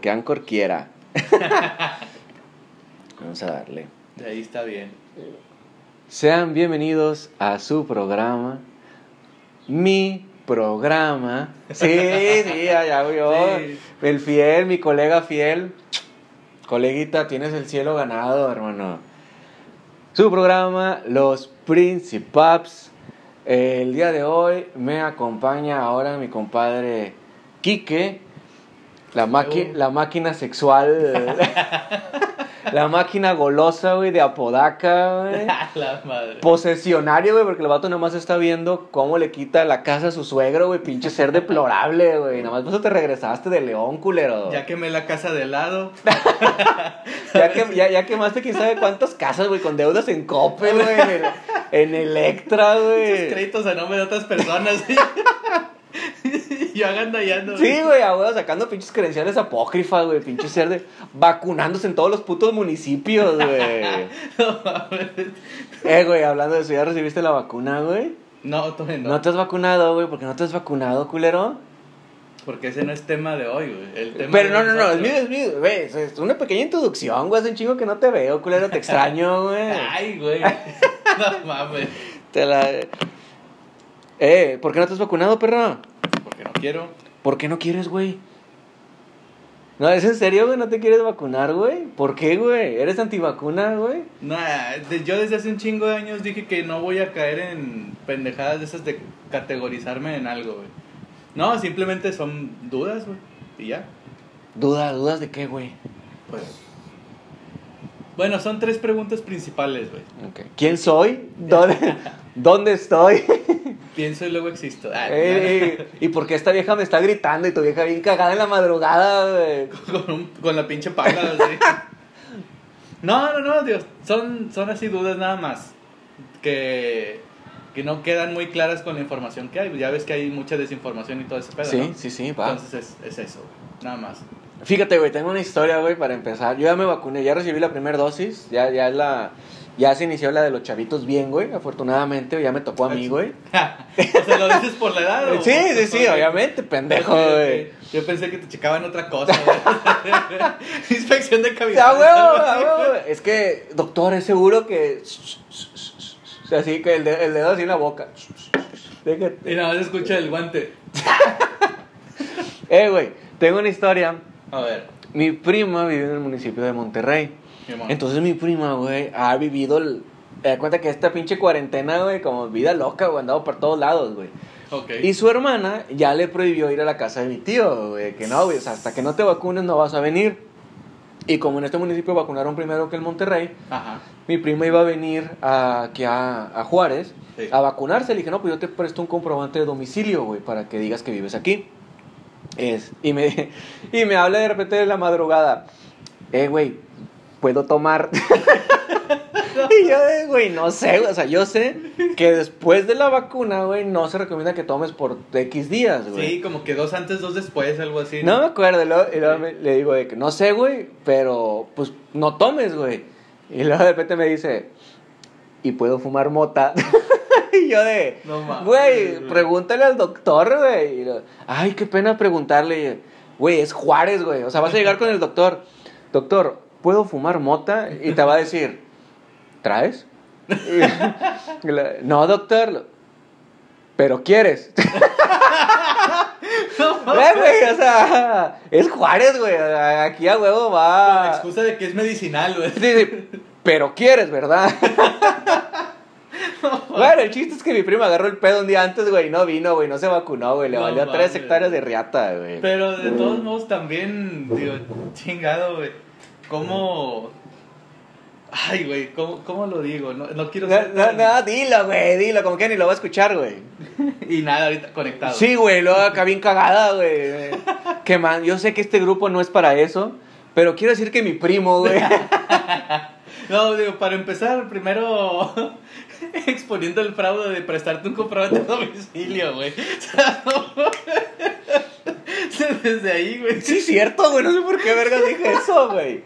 que Anchor quiera. Vamos a darle. De ahí está bien. Sean bienvenidos a su programa. Mi programa. Sí, sí, allá yo. Sí. El fiel, mi colega fiel. Coleguita, tienes el cielo ganado, hermano. Su programa, Los Principaps. El día de hoy me acompaña ahora mi compadre Quique, la, maqui- la máquina sexual, la máquina golosa, güey, de Apodaca, güey. la madre. Posesionario, güey, porque el vato nomás está viendo cómo le quita la casa a su suegro, güey, pinche ser deplorable, güey. Nomás por eso te regresaste de León, culero. Ya quemé la casa de lado. Ya, que, ya, ya quemaste quién sabe cuántas casas, güey, con deudas en Coppel, güey, en, el- en Electra, Muchos güey. créditos a nombre de otras personas. Sí, güey, a sacando pinches credenciales apócrifas, güey, pinche ser de... Vacunándose en todos los putos municipios, güey. No mames. Eh, güey, hablando de eso, ¿ya recibiste la vacuna, güey? No, todavía no. ¿No te has vacunado, güey? ¿Por qué no te has vacunado, culero? Porque ese no es tema de hoy, güey. El tema Pero no, no, no, es mío, es mío, güey. Es es una pequeña introducción, güey. Hace un chingo que no te veo, culero. Te extraño, güey. Ay, güey. No mames. Te la. Eh, ¿por qué no te has vacunado, perro? No quiero. ¿Por qué no quieres, güey? No, ¿es en serio, güey? ¿No te quieres vacunar, güey? ¿Por qué, güey? ¿Eres antivacuna, güey? Nah, de- yo desde hace un chingo de años dije que no voy a caer en pendejadas de esas de categorizarme en algo, güey. No, simplemente son dudas, güey. Y ya. ¿Dudas, dudas de qué, güey? Pues. Bueno, son tres preguntas principales, güey. ¿Quién soy? ¿Dónde, ¿Dónde estoy? Pienso y luego existo. Ah, Eh, ¿Y por qué esta vieja me está gritando y tu vieja bien cagada en la madrugada, güey? con, un- con la pinche pala, así. No, no, no, Dios. Son, son así dudas nada más. Que, que no quedan muy claras con la información que hay. Ya ves que hay mucha desinformación y todo ese pedo. Sí, ¿no? sí, sí, va. Entonces es, es eso, güey. Nada más. Fíjate, güey, tengo una historia, güey, para empezar. Yo ya me vacuné, ya recibí la primera dosis, ya, ya es la... Ya se inició la de los chavitos bien, güey, afortunadamente, ya me tocó a mí, güey. o sea, ¿lo dices por la edad? o Sí, sí, sí, obviamente, pendejo, güey. Yo pensé que te checaban otra cosa, güey. Inspección de güey, güey. Es que, doctor, es seguro que... Así que el, de- el dedo así en la boca. Déjate. Y nada más escucha el guante. Eh, güey, tengo una historia. A ver. Mi prima vive en el municipio de Monterrey. Entonces mi prima, güey, ha vivido el... Te das cuenta que esta pinche cuarentena, güey, como vida loca, güey, andado por todos lados, güey. Ok. Y su hermana ya le prohibió ir a la casa de mi tío, güey, que no, güey, o sea, hasta que no te vacunes no vas a venir. Y como en este municipio vacunaron primero que en Monterrey, Ajá. mi prima iba a venir a- aquí a, a Juárez Sí. a vacunarse. Le dije, no, pues yo te presto un comprobante de domicilio, güey, para que digas que vives aquí. Es, y, me, y me habla de repente de la madrugada. Eh, güey, ¿puedo tomar? y yo, güey, no sé, güey, o sea, yo sé que después de la vacuna, güey, no se recomienda que tomes por X días, güey. Sí, como que dos antes, dos después, algo así. No me acuerdo, y luego, y luego me- le digo de que no sé, güey, pero pues no tomes, güey. Y luego de repente me dice, ¿y puedo fumar mota? y yo de, No güey, güey. pregúntale al doctor, güey. Ay, qué pena preguntarle. Güey, es Juárez, güey. O sea, vas a llegar con el doctor. Doctor, ¿puedo fumar mota? Y te va a decir, ¿traes? No, doctor. Pero quieres. Eh, güey, o sea, es Juárez, güey. Aquí a huevo Con la va. excusa de que es medicinal, güey. Sí, sí, pero quieres, ¿verdad? bueno, el chiste es que mi prima agarró el pedo un día antes, güey, y no vino, güey, no se vacunó, güey. Le No valió tres hectáreas de riata, güey. Pero de todos modos también, digo, chingado, güey. ¿Cómo...? Ay, güey, ¿cómo, ¿cómo lo digo? No, no quiero No, ser no, tan- no, dilo, güey, dilo, como que ni lo va a escuchar, güey. Y nada, ahorita conectado. Sí, güey, luego acá bien cagada, güey. Que man, yo sé que este grupo no es para eso, pero quiero decir que mi primo, güey. No, digo, para empezar, primero exponiendo el fraude de prestarte un comprobante de domicilio, güey. Desde ahí, güey. Sí, cierto, güey. No sé por qué verga dije eso, güey.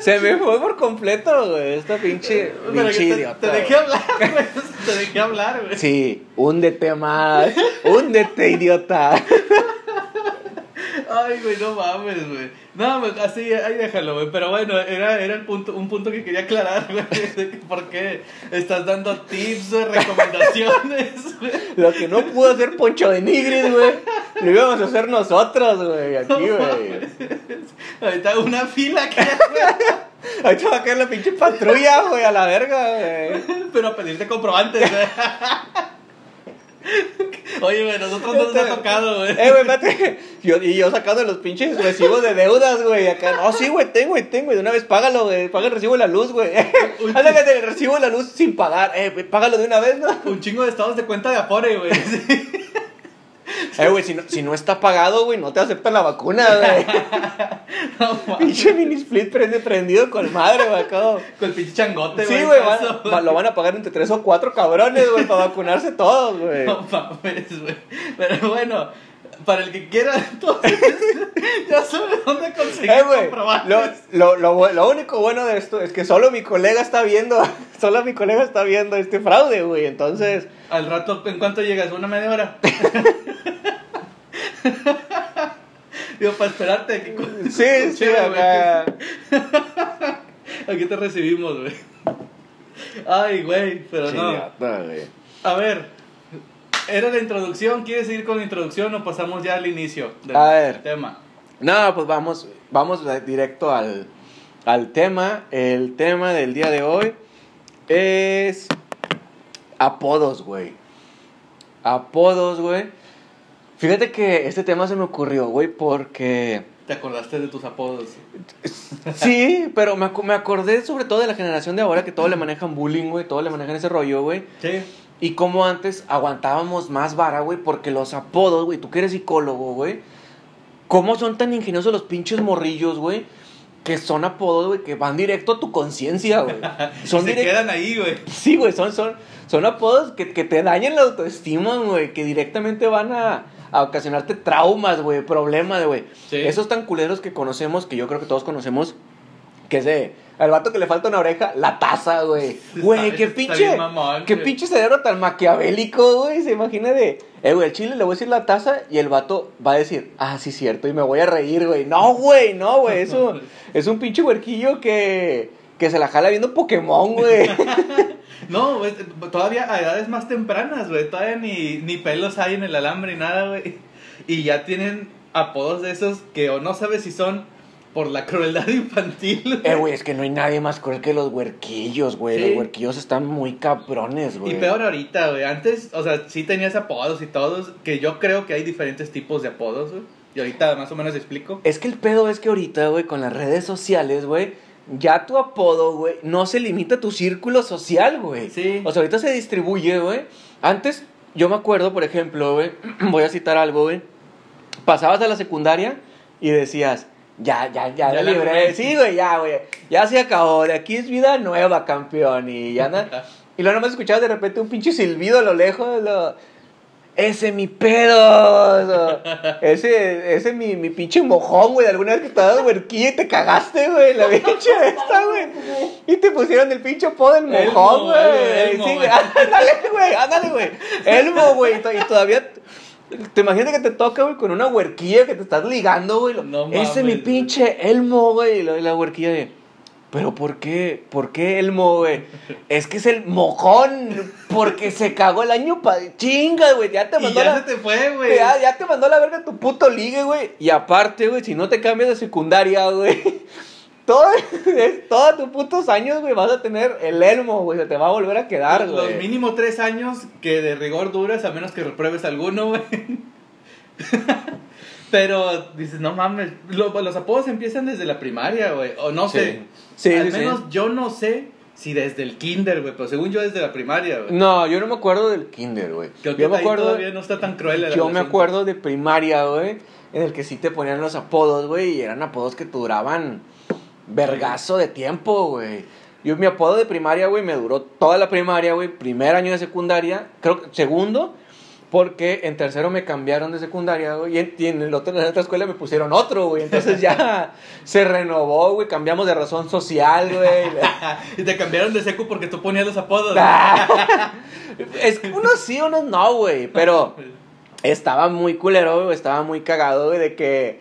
Se me fue por completo, güey. Esta pinche. Pinche te, idiota, te dejé güey. hablar, güey. Te dejé hablar, güey. Sí, húndete más. Húndete, idiota. Ay, güey, no mames, güey. No, así, ahí déjalo, güey. Pero bueno, era, era el punto, un punto que quería aclarar, güey. De que por qué estás dando tips, güey, recomendaciones, güey. Lo que no pudo hacer Poncho de Nigris, güey, lo íbamos a hacer nosotros, güey, aquí, güey. Ahorita una fila que. Ahorita va a caer la pinche patrulla, güey, a la verga, güey. Pero a pedirte comprobantes, güey. Oye, güey, nosotros no nos ha tocado, güey. Eh, güey, espérate. Yo, y yo sacando los pinches recibos de deudas, güey. Acá, no, sí, güey, tengo, güey, tengo. Y de una vez págalo, güey. Paga el recibo de la luz, güey. Ándale, el recibo de la luz sin pagar. Eh, güey, págalo de una vez, ¿no? Un chingo de estados de cuenta de Afore, güey. Sí. Eh, güey, si no, si no está pagado, güey, no te aceptan la vacuna, güey. No, pinche mini split prende prendido con madre, güey. Con el pinche changote, Sí, güey. güey, van- eso, va- lo van a pagar entre tres o cuatro cabrones, güey, para vacunarse todos, güey. No mames, güey. Pero bueno, para el que quiera, entonces, ya sabe dónde conseguir Eh, comprobantes. lo, lo, lo, lo único bueno de esto es que solo mi colega está viendo, solo mi colega está viendo este fraude, güey. Entonces, Al rato, ¿en cuánto llegas? ¿Una media hora? Digo, para esperarte. con- sí, sí, acá. Aquí te recibimos, güey. Ay, güey, pero no. Chingada, güey. A ver, era la introducción. ¿Quieres seguir con la introducción o pasamos ya al inicio del A ver. tema? No, pues vamos, vamos directo al, al tema. El tema del día de hoy es apodos, güey. Apodos, güey. Fíjate que este tema se me ocurrió, güey, porque... ¿Te acordaste de tus apodos? Sí, pero me, me acordé sobre todo de la generación de ahora que todos le manejan bullying, güey, todos le manejan ese rollo, güey. Sí. Y como antes aguantábamos más vara, güey, porque los apodos, güey, tú que eres psicólogo, güey, ¿cómo son tan ingeniosos los pinches morrillos, güey? Que son apodos, güey, que van directo a tu conciencia, güey. Son se direct- quedan ahí, güey. Sí, güey, son, son, son apodos que, que te dañan la autoestima, güey, que directamente van a, a ocasionarte traumas, güey, problemas, güey. Sí. Esos tan culeros que conocemos, que yo creo que todos conocemos, que es de, al vato que le falta una oreja, la taza, güey. Güey, qué pinche, mamón, qué pinche cerebro tan maquiavélico, güey, se imagina de, eh, güey, el chile le voy a decir la taza y el vato va a decir, ah, sí, cierto, y me voy a reír, güey. No, güey, no, güey, eso es un pinche huerquillo que, que se la jala viendo Pokémon, güey. No, güey, todavía a edades más tempranas, güey. Todavía ni, ni pelos hay en el alambre y nada, güey. Y ya tienen apodos de esos que o no sabes si son por la crueldad infantil. Eh, güey, es que no hay nadie más cruel que los huerquillos, güey. Sí. Los huerquillos están muy cabrones, güey. Y peor ahorita, güey. Antes, o sea, sí tenías apodos y todos, que yo creo que hay diferentes tipos de apodos, güey. Y ahorita más o menos explico. Es que el pedo es que ahorita, güey, con las redes sociales, güey, ya tu apodo, güey, no se limita a tu círculo social, güey. Sí. O sea, ahorita se distribuye, güey. Antes, yo me acuerdo, por ejemplo, güey, voy a citar algo, güey. Pasabas a la secundaria y decías, ya, ya, ya, Ya la libré. Sí, güey, ya, güey. Ya se acabó. De aquí es vida nueva, campeón. Y ya anda. Y luego nomás escuchabas de repente un pinche silbido a lo lejos. Lo... Ese mi pedo. Ese, ese mi, mi pinche mojón, güey. Alguna vez que te dado huerquilla y te cagaste, güey. La pinche esta, güey. Y te pusieron el pinche apodo del mojón, güey. Sí, güey. ándale, güey. Ándale, güey. Elmo, güey. Y todavía. Te imaginas que te toca, güey, con una huerquilla que te estás ligando, güey. No Ese mames, mi pinche Elmo, güey. Y la, y la huerquilla de. Pero ¿por qué? ¿Por qué Elmo, güey? Es que es el mojón. Porque se cagó el año pa... Chinga, güey. Ya te Y mandó ya la... se te fue, güey. Ya, ya te mandó la verga tu puto ligue, güey. Y aparte, güey, si no te cambias de secundaria, güey. Todo, todos tus putos años, güey, vas a tener el elmo, güey. Se te va a volver a quedar, Los güey. mínimo tres años que de rigor duras, a menos que repruebes alguno, güey. Pero dices, no mames, lo- los apodos empiezan desde la primaria, güey. O no Sí. sé. Sí, Al sí, sí. menos yo no sé si desde el kinder, güey. Pero según yo, desde la primaria, güey. No, yo no me acuerdo del kinder, güey. Que Yo me acuerdo... todavía no está tan cruel el Yo me acuerdo de primaria, güey, en el que sí te ponían los apodos, güey, y eran apodos que duraban vergazo de tiempo, güey. Yo, mi apodo de primaria, güey, me duró toda la primaria, güey, primer año de secundaria, creo que segundo, porque en tercero me cambiaron de secundaria, güey, y en, y en el otro, en la otra escuela me pusieron otro, güey, entonces ya se renovó, güey, cambiamos de razón social, güey. y te cambiaron de seco porque tú ponías los apodos. es que unos sí, unos no, güey, pero... Estaba muy culero, güey, estaba muy cagado, güey, de que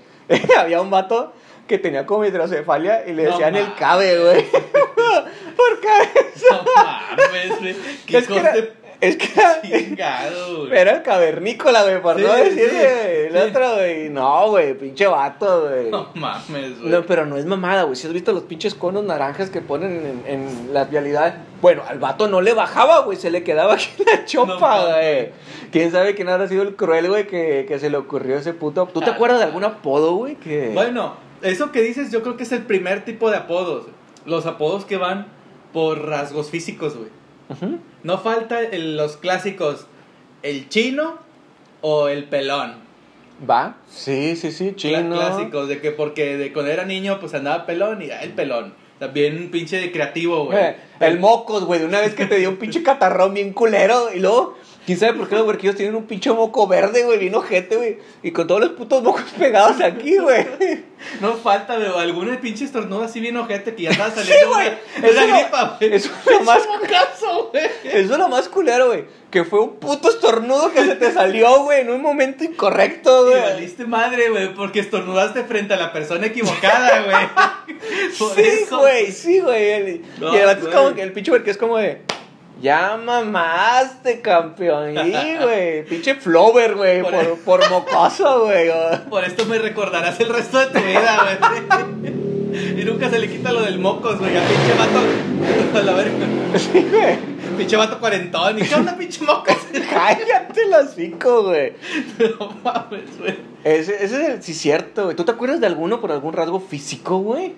había un vato que tenía como hidrocefalia y le No decían el cabe, güey. Por cabeza. No mames, güey. Qué Es que era, es que era, chingado, güey. era el cavernícola, güey, por Sí, no sí, decirle el sí. otro, güey. No, güey, pinche vato, güey. No mames, güey. No, pero no es mamada, güey. Si has visto los pinches conos naranjas que ponen en, en las vialidades. Bueno, al vato no le bajaba, güey. Se le quedaba aquí la No chopa, mames. güey. ¿Quién sabe quién habrá sido el cruel, güey, que, que se le ocurrió ese puto. ¿Tú te Ah, acuerdas de algún apodo, güey? Que... Bueno, eso que dices yo creo que es el primer tipo de apodos. Los apodos que van por rasgos físicos, güey. No falta el- los clásicos, el chino o el pelón. Va. Sí, sí, sí, chino. Clásicos, de que porque de cuando era niño pues andaba pelón y ah, el pelón. También un pinche de creativo, güey. Eh, el mocos, güey, de una vez que te dio un pinche catarrón bien culero y luego, quién sabe por qué los huerquillos tienen un pinche moco verde, güey, bien ojete, güey, y con todos los putos mocos pegados aquí, güey. No falta, güey, algún pinche estornudo así bien ojete que ya estaba saliendo güey. de Eso la gripa, güey. eso es lo más- güey. Eso es lo más culero, güey, que fue un puto estornudo que se te salió, güey, en un momento incorrecto, Y güey. valiste madre, güey, porque estornudaste frente a la persona equivocada, güey. Sí, güey, sí, güey. No, y vato es güey. como que el pinche güey que es como de. Ya mamaste, campeón. Y, güey. Pinche flover, güey. Por Por, por mocoso, güey. Por esto me recordarás el resto de tu vida, güey. Y nunca se le quita lo del mocos, güey. A pinche vato. A la verga. Sí, güey. Pinche vato cuarentón. ¿Y qué onda, pinche mocos? Cállate los cinco, güey. No mames, güey. Ese, ese es el. Sí, cierto, güey. ¿Tú te acuerdas de alguno por algún rasgo físico, güey?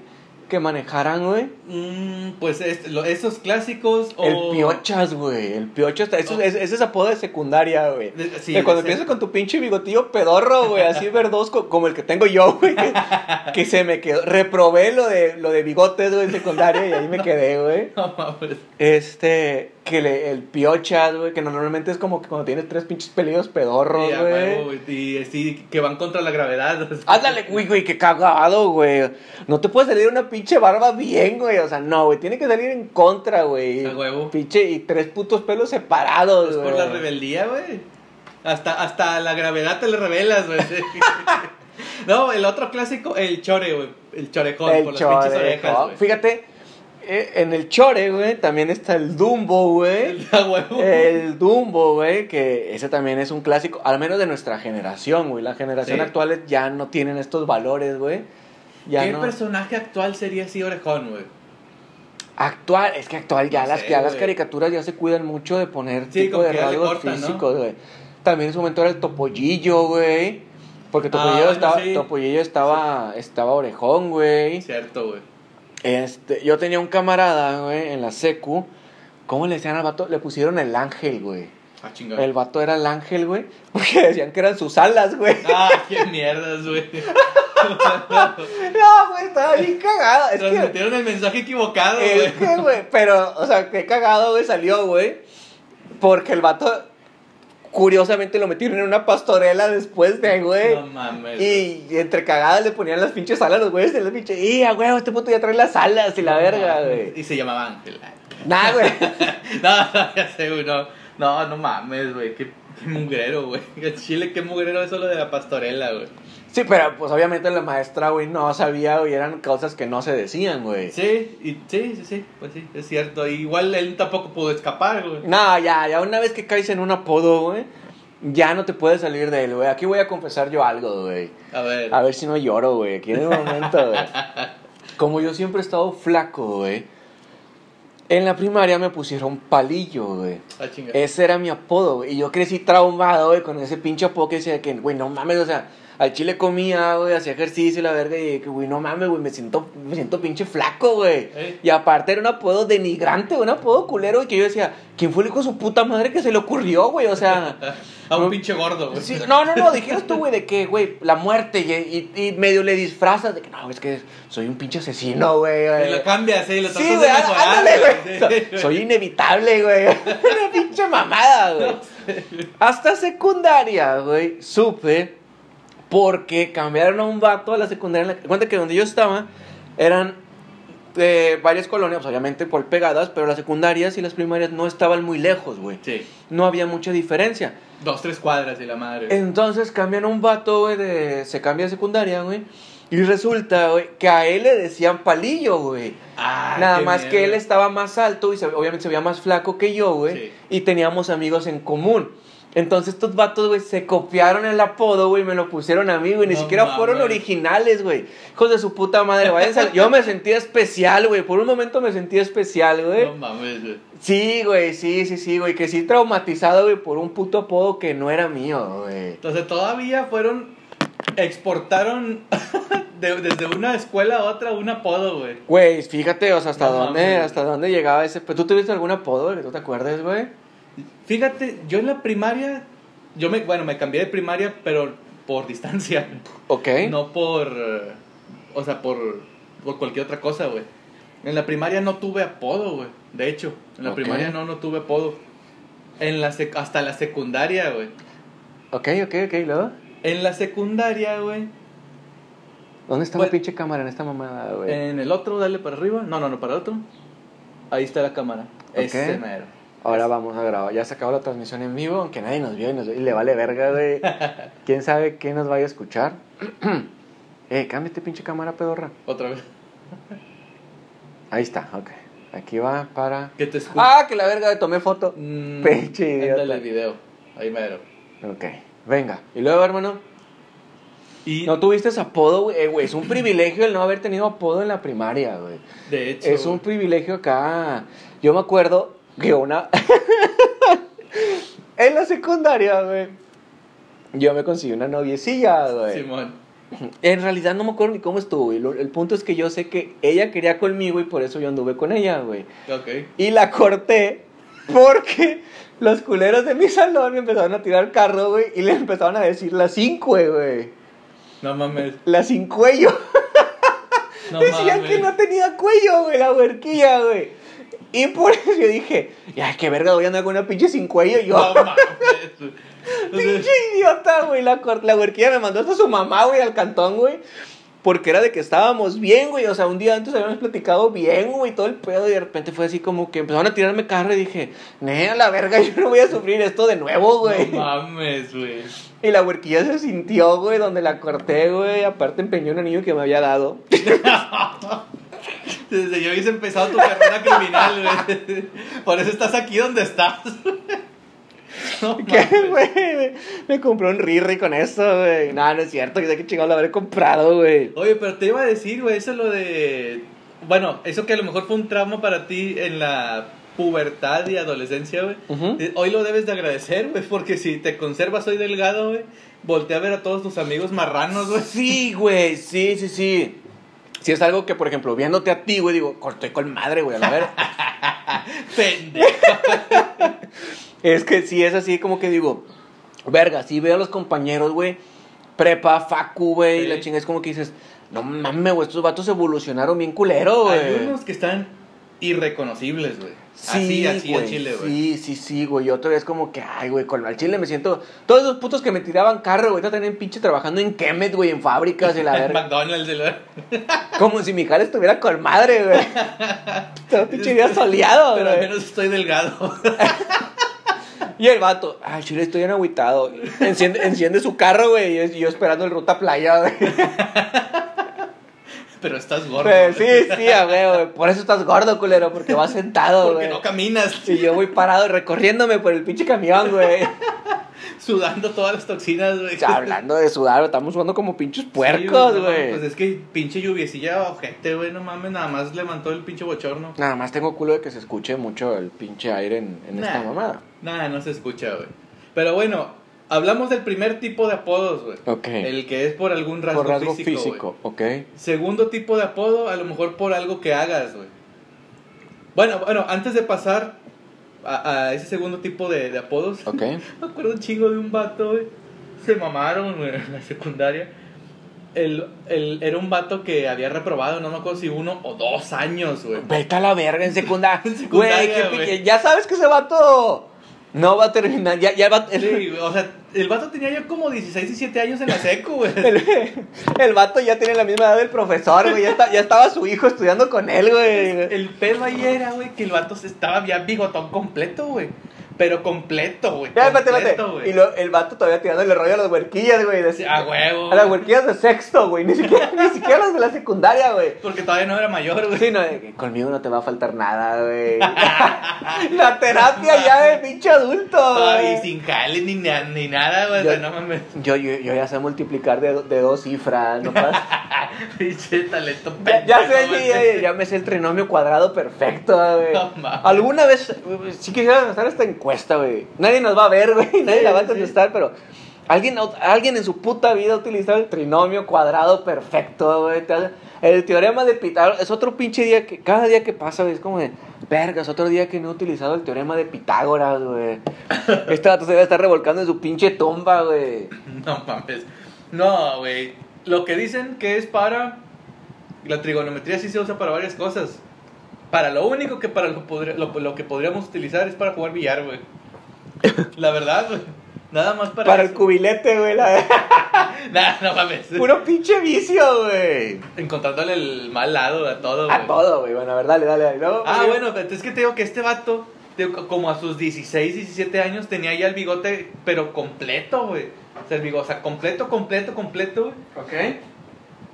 Que manejaran, güey. Mm, pues es- lo- esos clásicos o... El piochas, güey. El piochas. Eso, Oh. es- ese es apodo de secundaria, güey. Sí, de cuando empiezas con tu pinche bigotillo pedorro, güey, así verdosco, como el que tengo yo, güey, que, que se me quedó. Reprobé lo de, lo de bigotes, güey, en secundaria y ahí me quedé, güey. No mames. Este, que le- el piochas, güey, que normalmente es como que cuando tienes tres pinches pelillos pedorros, güey. Y así que van contra la gravedad. Ándale, güey, güey, qué cagado, güey. No te puede salir una pinche barba bien, güey. O sea, no, güey. Tiene que salir en contra, güey. A huevo. Pinche y tres putos pelos separados, Es güey. por la rebeldía, güey. Hasta, hasta la gravedad te le revelas, güey. no, el otro clásico, el chore, güey. El chorejón, por las pinches orejas, güey. Fíjate, eh, en el chore, güey, también está el Dumbo, güey. El Dumbo, güey, que ese también es un clásico, al menos de nuestra generación, güey. La generación Sí. actual ya no tienen estos valores, güey. Ya ¿Qué no. personaje actual sería así orejón, güey? Actual, es que actual ya No las sé, ya las caricaturas ya se cuidan mucho de poner Sí, tipo de rasgos físicos, güey. También en su momento era el topollillo, güey. Porque Ah, Topollillo, bueno, estaba, sí. Topollillo estaba, estaba orejón, güey. Cierto, güey. Este, yo tenía un camarada, güey, en la secu. ¿Cómo le decían al vato? Le pusieron el ángel, güey. Ah, chingada. El vato era el ángel, güey. Porque decían que eran sus alas, güey. Ah, qué mierdas, güey. No, güey, estaba bien cagado. Es que, Transmitieron el mensaje equivocado, güey. es que, güey, pero, o sea, qué cagado, güey, salió, güey. Porque el vato, curiosamente, lo metieron en una pastorela después de, güey. No mames. Y entre cagadas le ponían las pinches alas a los güeyes de la pinche. Y, a güey, este puto ya trae las alas y la No verga, güey. Y se llamaba Ángel. Nah, güey. No, no, ya sé, güey, no. No, no mames, güey. Qué, qué mugrero, güey. Chile, qué mugrero eso lo de la pastorela, güey. Sí, pero pues obviamente la maestra, güey, no sabía, güey, eran cosas que no se decían, güey. Sí, y, sí, sí, sí, pues sí, es cierto. Igual él tampoco pudo escapar, güey. No, ya, ya una vez que caes en un apodo, güey, ya no te puedes salir de él, güey. Aquí voy a confesar yo algo, güey. A ver. A ver si no lloro, güey, aquí en el momento, güey. Como yo siempre he estado flaco, güey. En la primaria me pusieron palillo, güey. Ah. Ese era mi apodo, güey. Y yo crecí traumado, güey, con ese pinche apodo que decía que, güey, no mames, o sea, al chile comía, güey, hacía ejercicio y la verga, y que, güey, no mames, güey, me siento, me siento pinche flaco, güey. ¿Eh? Y aparte era un apodo denigrante, un apodo culero, y que yo decía, ¿quién fue el hijo de su puta madre que se le ocurrió, güey? O sea. A un no- pinche gordo, güey. Sí, no, no, no, dijeras tú, güey, de que, güey, la muerte y, y- y medio le disfrazas de que no, es que soy un pinche asesino, güey. Güey. lo cambias, ¿eh? Lo Sí, güey, á- mejorar, ándale, güey. güey. Sí, So- Soy inevitable, güey. Una pinche mamada, güey. Hasta secundaria, güey, supe porque cambiaron a un vato a la secundaria. en la- Cuenta que donde yo estaba eran eh, varias colonias, pues, obviamente por pegadas, pero las secundarias y las primarias no estaban muy lejos, güey. Sí. No había mucha diferencia. dos, tres cuadras y la madre. Entonces cambian un vato, güey, de... se cambia de secundaria, güey. Y resulta, güey, que a él le decían palillo, güey. Ah, Nada más que él estaba más alto y se- obviamente se veía más flaco que yo, güey. Sí. Y teníamos amigos en común. Entonces estos vatos, güey, se copiaron el apodo, güey, y me lo pusieron a mí, güey. Ni No siquiera fueron originales, güey. Hijos de su puta madre, váyanse Yo me sentía especial, güey. Por un momento me sentía especial, güey. No mames, güey. Sí, güey, sí, sí, sí, güey. Que sí traumatizado, güey, por un puto apodo que no era mío, güey. Entonces todavía fueron. Exportaron de- desde una escuela a otra un apodo, güey. Güey, fíjate, o sea, hasta No dónde, hasta dónde llegaba ese. ¿Tú tuviste algún apodo, güey? ¿Tú te acuerdas, güey? Fíjate, yo en la primaria. Yo me, bueno, me cambié de primaria, pero por distancia. Ok. No por. O sea, por, por cualquier otra cosa, güey. En la primaria no tuve apodo, güey. De hecho, en la primaria no, no tuve apodo. En la sec- hasta la secundaria, güey. Ok, ok, ok, ¿y luego? En la secundaria, güey. ¿Dónde está Pues- la pinche cámara en esta mamada, güey? En el otro, dale para arriba. No, no, no, para el otro. Ahí está la cámara. Ese mero. Ahora vamos a grabar. Ya se acabó la transmisión en vivo, aunque nadie nos vio y, nos- y le vale verga, güey. ¿Quién sabe qué nos vaya a escuchar? eh, cámbiate pinche cámara, pedorra. Otra vez. Ahí está, ok. Aquí va para... Que te escucho. Ah, que la verga, le tomé foto. Mm, pinche idiota. el video. Ahí mero. Ok, venga. ¿Y luego, hermano? Y ¿No tuviste ese apodo, güey? Eh, güey, es un privilegio el no haber tenido apodo en la primaria, güey. de hecho. Es un privilegio acá. Yo me acuerdo que una. en la secundaria, güey. Yo me conseguí una noviecilla, güey. Simón. En realidad no me acuerdo ni cómo estuvo, güey. El punto es que yo sé que ella quería conmigo y por eso yo anduve con ella, güey. Ok. Y la corté porque los culeros de mi salón me empezaron a tirar carro, güey. Y le empezaron a decir la cinco, güey. No mames. La sin cuello. No Decían mames. que no tenía cuello, güey, la huerquilla, güey. Y por eso yo dije, ya, qué verga, voy a andar con una pinche sin cuello. Y yo, No sea, pinche idiota, güey. La, la huerquilla me mandó hasta su mamá, güey, al cantón, güey. Porque era de que estábamos bien, güey. O sea, un día antes habíamos platicado bien, güey, todo el pedo. Y de repente fue así como que empezaron a tirarme carro y dije, ne, a la verga, yo no voy a sufrir esto de nuevo, güey. No mames, güey. y la huerquilla se sintió, güey, donde la corté, güey. Aparte empeñó un anillo que me había dado. Desde yo hubiese empezado tu carrera criminal, güey. Por eso estás aquí donde estás. No ¿Qué, güey? Me, compré un Riri con eso, güey. No, no es cierto, que sé que chingado lo habré comprado, güey. Oye, pero te iba a decir, güey, eso lo de... Bueno, eso que a lo mejor fue un trauma para ti en la pubertad y adolescencia, güey. Eh, Hoy lo debes de agradecer, güey, porque si te conservas hoy delgado, güey, voltea a ver a todos tus amigos marranos, güey. Sí, güey, sí, sí, sí. Si es algo que, por ejemplo, viéndote a ti, güey, digo, corté con madre, güey, a ver. Pendejo. es que sí es así como que digo, verga, sí veo a los compañeros, güey, prepa, facu, güey, y la chinga es como que dices, no mames, güey, estos vatos evolucionaron bien culero, güey. Hay unos que están irreconocibles, güey. así, así güey, chile, güey. Sí, sí, sí, güey. Yo todavía es como que, ay, güey, con al chile me siento. Todos esos putos que me tiraban carro, güey, están en pinche trabajando en Kemet, güey, en fábricas y la verga. McDonald's, la- como si mi jale estuviera con madre, güey. Todo pinche día soleado, Pero al güey. menos estoy delgado. Y el vato, ay, chile, estoy bien agüitado. Enciende, enciende su carro, güey, y yo- y yo esperando el ruta playa, güey. Pero estás gordo. Pues, sí, sí, a ver, güey. Por eso estás gordo, culero, porque vas sentado, Porque güey. no caminas. Y yo voy parado recorriéndome por el pinche camión, güey. Sudando todas las toxinas, güey. O sea, hablando de sudar, estamos jugando como pinches Sí, puercos, no, güey. Pues es que pinche lluviecilla, ojete, güey, no mames, nada más levantó el pinche bochorno. Nada más tengo culo de que se escuche mucho el pinche aire en, en esta mamada. Nada, no se escucha, güey. Pero bueno, hablamos del primer tipo de apodos, güey. Ok. El que es por algún rasgo, Por rasgo físico. físico. Segundo tipo de apodo, a lo mejor por algo que hagas, güey. Bueno, bueno, antes de pasar a, a ese segundo tipo de, de apodos, Ok. me acuerdo un chingo de un vato, güey. Se mamaron, güey, en la secundaria. El, el, era un vato que había reprobado, no me acuerdo si uno o dos años, güey. Vete a la verga en secundaria. En secundaria, Güey, Ya sabes que ese vato no va a terminar. Ya, ya va. Sí, güey, o sea, el vato tenía ya como 16, 17 años en la seco, güey. El, el vato ya tiene la misma edad del profesor, güey. Ya, está- ya estaba su hijo estudiando con él, güey. El pedo ahí era, güey, que el vato estaba ya bigotón completo, güey. Pero completo, güey. Ya, espérate, completo, espérate. Y lo- el vato todavía tirándole rollo a las huerquillas, güey. Sí, a huevo. A las huerquillas de sexto, güey. Ni siquiera, ni siquiera las de la secundaria, güey. Porque todavía no era mayor, güey. Sí, no, de que conmigo no te va a faltar nada, güey. la terapia ya de pinche adulto, güey. sin jale ni, ni nada, güey. O sea, no mames. Yo, yo, yo ya sé multiplicar de, de dos cifras, no pasa. Pinche talento Ya, ya sé, pendejo, güey. ya, ya me sé el trinomio cuadrado perfecto, güey. No. Alguna vez, sí quisiera hacer esta encuesta, güey. Nadie nos va a ver, güey. Nadie la va a sí. contestar, pero alguien, alguien en su puta vida ha utilizado el trinomio cuadrado perfecto, güey. El teorema de Pitágoras es otro pinche día que, cada día que pasa, güey, es como de, vergas, otro día que no he utilizado el teorema de Pitágoras, güey. Este vato se debe estar revolcando en su pinche tumba, güey. No mames. No, güey. Lo que dicen que es para. La trigonometría sí se usa para varias cosas. Para lo único que para lo, podri- lo, lo que podríamos utilizar es para jugar billar, güey. La verdad, güey. Nada más para. Para el eso. cubilete, güey. la- Nah, no mames. Puro pinche vicio, güey. Encontrándole el mal lado a todo, güey. A todo, güey. Bueno, a ver, dale, dale. dale. Luego, Ah, güey. bueno, es que te digo que este vato, digo, como a sus 16, 17 años, tenía ya el bigote, pero completo, güey. O sea, bigote, o sea, completo, completo, completo, güey. Ok.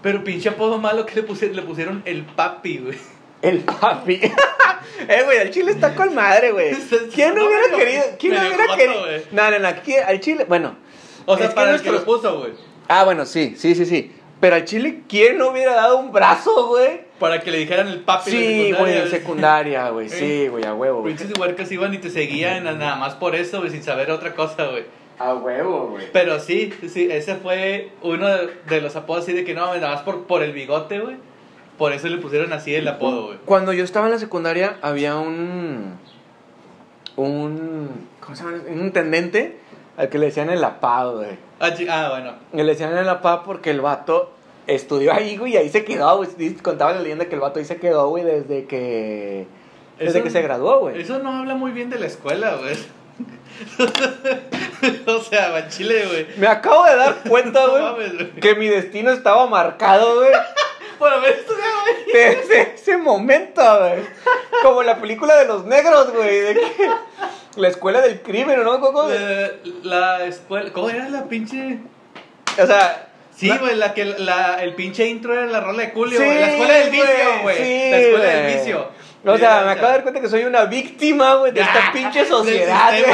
Pero pinche apodo malo que le pusieron, le pusieron el papi, güey. El papi. eh, güey, el chile está con madre, güey. ¿Quién no hubiera querido? ¿Quién no hubiera querido? No, no, no. aquí- al chile, bueno. O sea, es que para el que lo puso, güey. Ah, bueno, sí, sí, sí, sí. Pero al chile, ¿quién no hubiera dado un brazo, güey? Para que le dijeran el papi. Sí, güey, en secundaria, güey. Sí. Sí, güey, a huevo, güey. Pinches huercas iban y te seguían nada más por eso, güey, sin saber otra cosa, güey. A huevo, güey. Pero sí, sí, ese fue uno de, de los apodos así de que no, nada más por, por el bigote, güey. Por eso le pusieron así el apodo, güey. Cuando yo estaba en la secundaria, había un. Un. ¿Cómo se llama? Un intendente al que le decían el apado, güey. Ah, ah, bueno. Le decían el apado porque el vato estudió ahí, güey, y ahí se quedó, güey. Contaba la leyenda que el vato ahí se quedó, güey, desde que. Desde Eso- que se graduó, güey. Eso no habla muy bien de la escuela, güey. o sea, va Chile, güey. Me acabo de dar cuenta, güey, que mi destino estaba marcado, güey. Por haber estudiado, güey. Desde ese momento, güey. Como la película de los negros, güey. De que la escuela del crimen, ¿no? ¿Cómo? La, la escuela. ¿Cómo era la pinche.? O sea. Sí, güey, la que la, el pinche intro era la rola de Julio, Sí. La escuela del vicio, güey, sí, la escuela del vicio. O Sí, sea, me acabo de dar cuenta que soy una víctima, güey, de esta pinche sociedad, güey.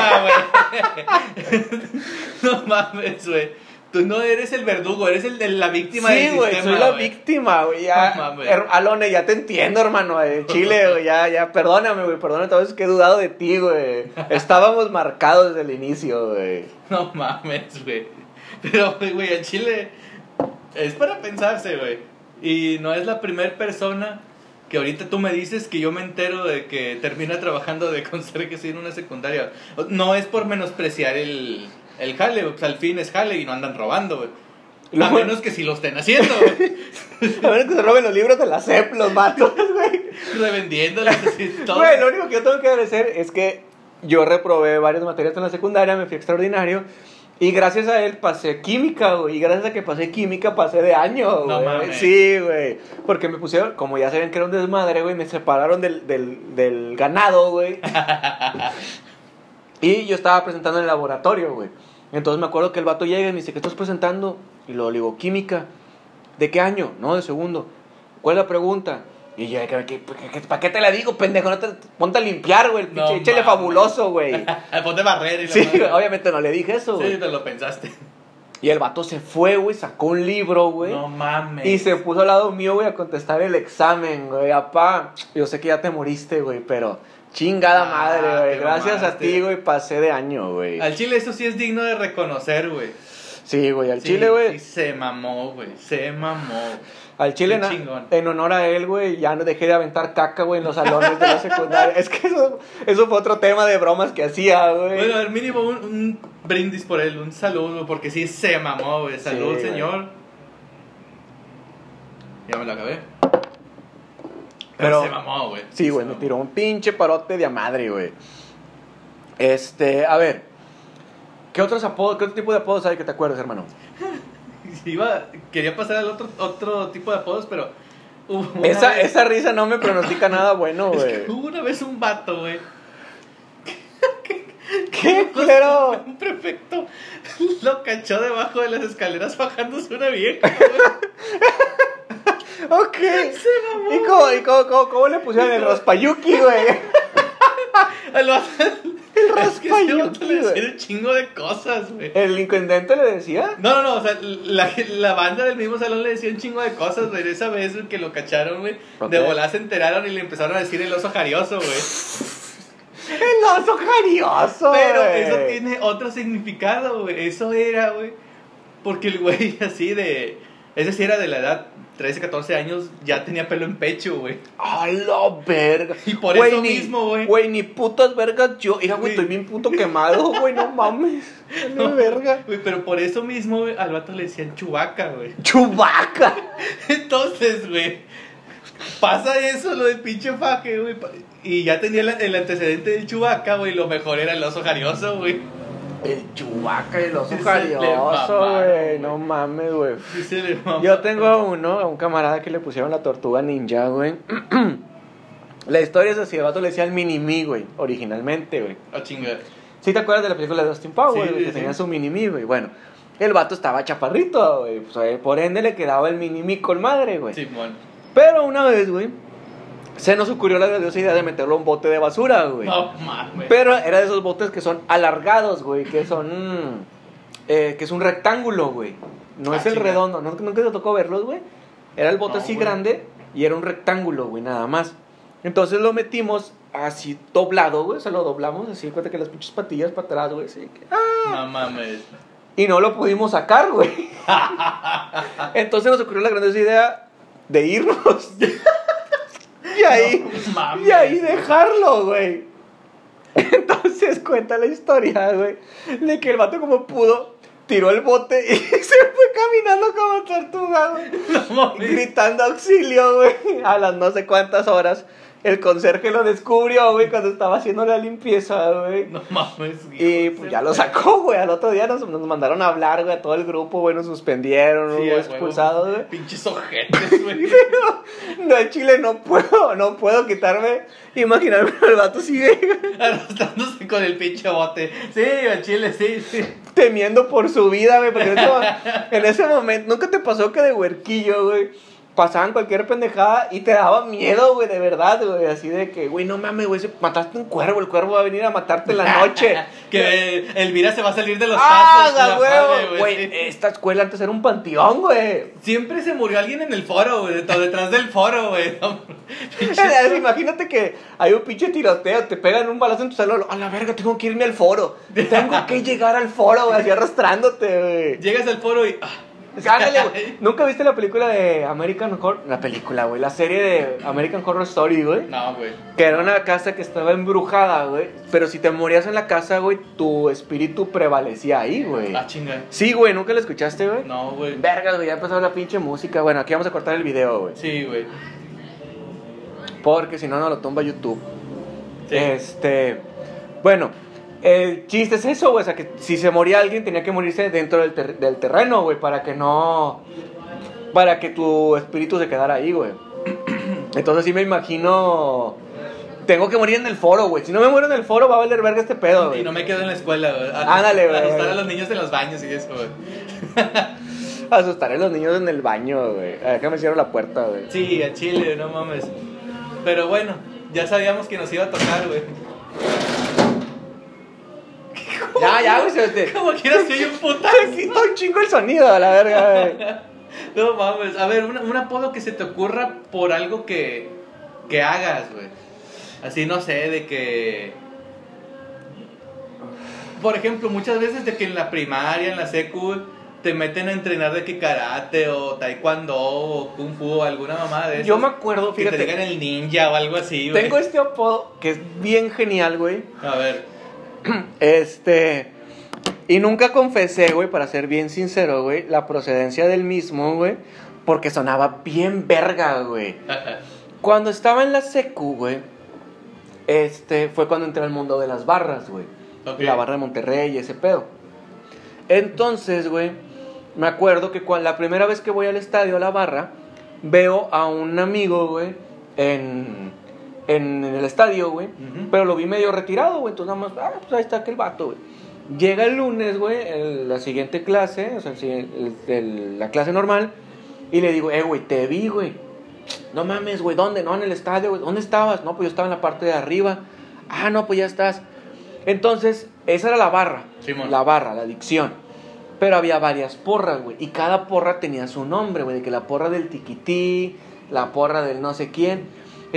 güey. no mames, güey. Tú no eres el verdugo, eres el de la víctima Sí, del güey, sistema. soy la güey. víctima, güey. Ya, No Alone, ya te entiendo, hermano. De Chile, güey. Ya, ya, perdóname, güey. Perdóname, tal vez que he dudado de ti, güey. Estábamos marcados desde el inicio, güey. No mames, güey. Pero, güey, en Chile es para pensarse, güey. Y no es la primera persona que ahorita tú me dices que yo me entero de que termina trabajando de conserje en una secundaria. No es por menospreciar el, el jale. Pues al fin es jale y no andan robando, güey. A No. menos que si lo estén haciendo, güey. A ver que se roben los libros de la CEP, los matos, güey. Revendiéndolos así todo. Güey, lo único que yo tengo que agradecer es que yo reprobé varias materias en la secundaria, me fui extraordinario. Y gracias a él pasé química, güey. Y gracias a que pasé química, pasé de año, No güey. mames. Sí, güey. Porque me pusieron, como ya sabían que era un desmadre, güey, me separaron del, del, del ganado, güey. y yo estaba presentando en el laboratorio, güey. Entonces me acuerdo que el vato llega y me dice, ¿qué estás presentando? Y luego le digo, química. ¿De qué año? No, de segundo. ¿Cuál es la pregunta? Y yo, ¿qué, qué, qué- para qué te la digo, pendejo? No te, ponte a limpiar, güey. No échale fabuloso, güey. Ponte barrera y Sí, madre. obviamente no le dije eso, güey. Sí, te lo pensaste. Y el vato se fue, güey, sacó un libro, güey. No mames. y se puso al lado mío, güey, a contestar el examen, güey. Apá, yo sé que ya te moriste, güey, pero chingada Ah, madre, güey. Gracias a ti, güey, pasé de año, güey. Al chile eso sí es digno de reconocer, güey. Sí, güey, al Sí, chile, güey. sí se mamó, güey. Se mamó. Al chile, en honor a él, güey, ya no dejé de aventar caca, güey, en los salones de la secundaria. es que eso, eso fue otro tema de bromas que hacía, güey. Bueno, al mínimo un, un brindis por él, un saludo, porque sí se mamó, güey. Salud, Sí, güey. señor. Ya me lo acabé. Pero, Pero- se mamó, güey. Sí, güey, me tiró un pinche parote de a madre, güey. Este, a ver. ¿Qué otros apodos, qué otro tipo de apodos hay que te acuerdes, hermano? Iba, quería pasar al otro, otro tipo de apodos, pero. hubo Esa, vez- esa risa no me pronostica nada bueno, Es güey. que hubo una vez un vato, güey. ¿Qué, culero? Un prefecto lo cachó debajo de las escaleras bajándose una vieja, güey. Ok. ¿Y cómo, y cómo, cómo, cómo le pusieron el Rospayuki, güey? Es que Rospayuki, le decía güey. un chingo de cosas, güey. ¿El intendente le decía? No, no, no, o sea, la, la banda del mismo salón le decía un chingo de cosas, güey. Esa vez que lo cacharon, güey, de volada se enteraron y le empezaron a decir el oso jarioso, güey. El oso jarioso, Pero eso tiene otro significado, güey. Eso era, güey. Porque el güey así de... Ese sí era de la edad 13, 14 años, ya tenía pelo en pecho, güey. A la verga. Y por eso ni- mismo, güey. Güey, ni putas vergas yo. Mira, güey, estoy bien puto quemado, güey, no mames. No, verga. Güey, pero por eso mismo, güey, al vato le decían chubaca, güey. Chubaca. Entonces, güey, pasa eso, lo del pinche faje, güey. Y ya tenía el, el antecedente del chubaca, güey. Lo mejor era el oso jarioso, güey. El chubaca, el oso mamaron, güey. No mames, güey. Sí. Yo tengo a uno, a un camarada que le pusieron la tortuga ninja, güey. La historia es así, el vato le decía el mini-me, güey, originalmente, güey. Ah, chinga. ¿Sí te acuerdas de la película de Austin Powers, Sí, que sí. tenía su mini-me, güey. Bueno, el vato estaba chaparrito, güey. Pues, eh, por ende le quedaba el mini-me con madre, güey. Simón. Pero una vez, güey, se nos ocurrió la grandiosa idea de meterlo a un bote de basura, güey. No mames. Pero era de esos botes que son alargados, güey, que son... eh, que es un rectángulo, güey. No Ah, es el redondo, ¿no? nunca te tocó verlos, güey. Era el bote No, así güey. grande y era un rectángulo, güey, nada más. Entonces lo metimos así doblado, güey, se lo doblamos así, cuenta que las pinches patillas para atrás, güey, así que... ah, No mames. y no lo pudimos sacar, güey. Entonces nos ocurrió la grandiosa idea de irnos. y ahí, No mames. y ahí dejarlo, güey. Entonces cuenta la historia, güey, de que el vato como pudo tiró el bote y se fue caminando como tortuga, güey. No. Gritando auxilio, güey. A las no sé cuántas horas. El conserje lo descubrió, güey, cuando estaba haciendo la limpieza, güey. No mames. Y pues ya lo sacó, güey. Al otro día nos, nos mandaron a hablar, güey, a todo el grupo, güey. Nos suspendieron, Sí, huevo. expulsados, güey. Pinches ojetes, güey. Pero, no, en Chile no puedo, no puedo quitarme, imaginarme el vato sigue Arrastrándose con el pinche bote. Sí, al chile, sí, sí. temiendo por su vida, güey. Porque en ese, en ese momento, ¿nunca te pasó que de huerquillo, güey? Pasaban cualquier pendejada y te daba miedo, güey, de verdad, güey. Así de que, güey, no mames, güey, mataste un cuervo, el cuervo va a venir a matarte en la noche. que Elvira se va a salir de los ¡Ah, Güey, sí. esta escuela antes era un panteón, güey. Siempre se murió alguien en el foro, güey. de- Detrás del foro, güey. Imagínate que hay un pinche tiroteo, te pegan un balazo en tu salón. A la verga, tengo que irme al foro. Tengo que llegar al foro, güey, así arrastrándote, güey. Llegas al foro y. ah, Ándale, güey. ¿Nunca viste la película de American Horror? La película, güey. La serie de American Horror Story, güey. No, güey. Que era una casa que estaba embrujada, güey. Pero si te morías en la casa, güey, tu espíritu prevalecía ahí, güey. Ah, chinga. Sí, güey, ¿nunca la escuchaste, güey? No, güey. Vergas, güey, ya empezó la pinche música. Bueno, aquí vamos a cortar el video, güey. Sí, güey. Porque si no, no lo tumba YouTube. Sí. Este. Bueno, el chiste es eso, güey. O sea, que si se moría alguien, tenía que morirse dentro del, ter- del terreno, güey. Para que no. Para que tu espíritu se quedara ahí, güey. Entonces sí me imagino. Tengo que morir en el foro, güey. Si no me muero en el foro, va a valer verga este pedo, güey. Y no me quedo en la escuela, güey. Ándale, güey. Asustar a los niños en los baños y eso, güey. Asustaré a los niños en el baño, güey. Acá me cierro la puerta, güey. Sí, a Chile, no mames. Pero bueno, ya sabíamos que nos iba a tocar, güey. Ya, ya, güey. Se te. Como quieras que hay un putazo. quitó un chingo el sonido, a la verga, güey. No mames. A ver, una- un apodo que se te ocurra por algo que, que hagas, güey. Así, no sé, de que... Por ejemplo, muchas veces de que en la primaria, en la secu, te meten a entrenar de que karate o taekwondo o kung fu o alguna mamada de esas. Yo me acuerdo, Que te fíjate. digan el ninja o algo así, güey. Tengo este apodo que es bien genial, güey. A ver. Este. Y nunca confesé, güey, para ser bien sincero, güey, la procedencia del mismo, güey. Porque sonaba bien verga, güey. Cuando estaba en la secu, güey, este, fue cuando entré al mundo de las barras, güey. La barra de Monterrey y ese pedo. Entonces, güey, me acuerdo que cuando, la primera vez que voy al estadio a la barra, veo a un amigo, güey, en, en, en el estadio, güey. Pero lo vi medio retirado, güey. Entonces nada más, ah, pues ahí está aquel vato, güey. Llega el lunes, güey, la siguiente clase, o sea, el el- la clase normal. Y le digo, eh, güey, te vi, güey. No mames, güey, ¿dónde? No, en el estadio, güey. ¿Dónde estabas? No, pues yo estaba en la parte de arriba. Ah, no, pues ya estás. Entonces, esa era la barra. La barra, la adicción. Pero había varias porras, güey. Y cada porra tenía su nombre, güey. De que la porra del tiquití, la porra del no sé quién.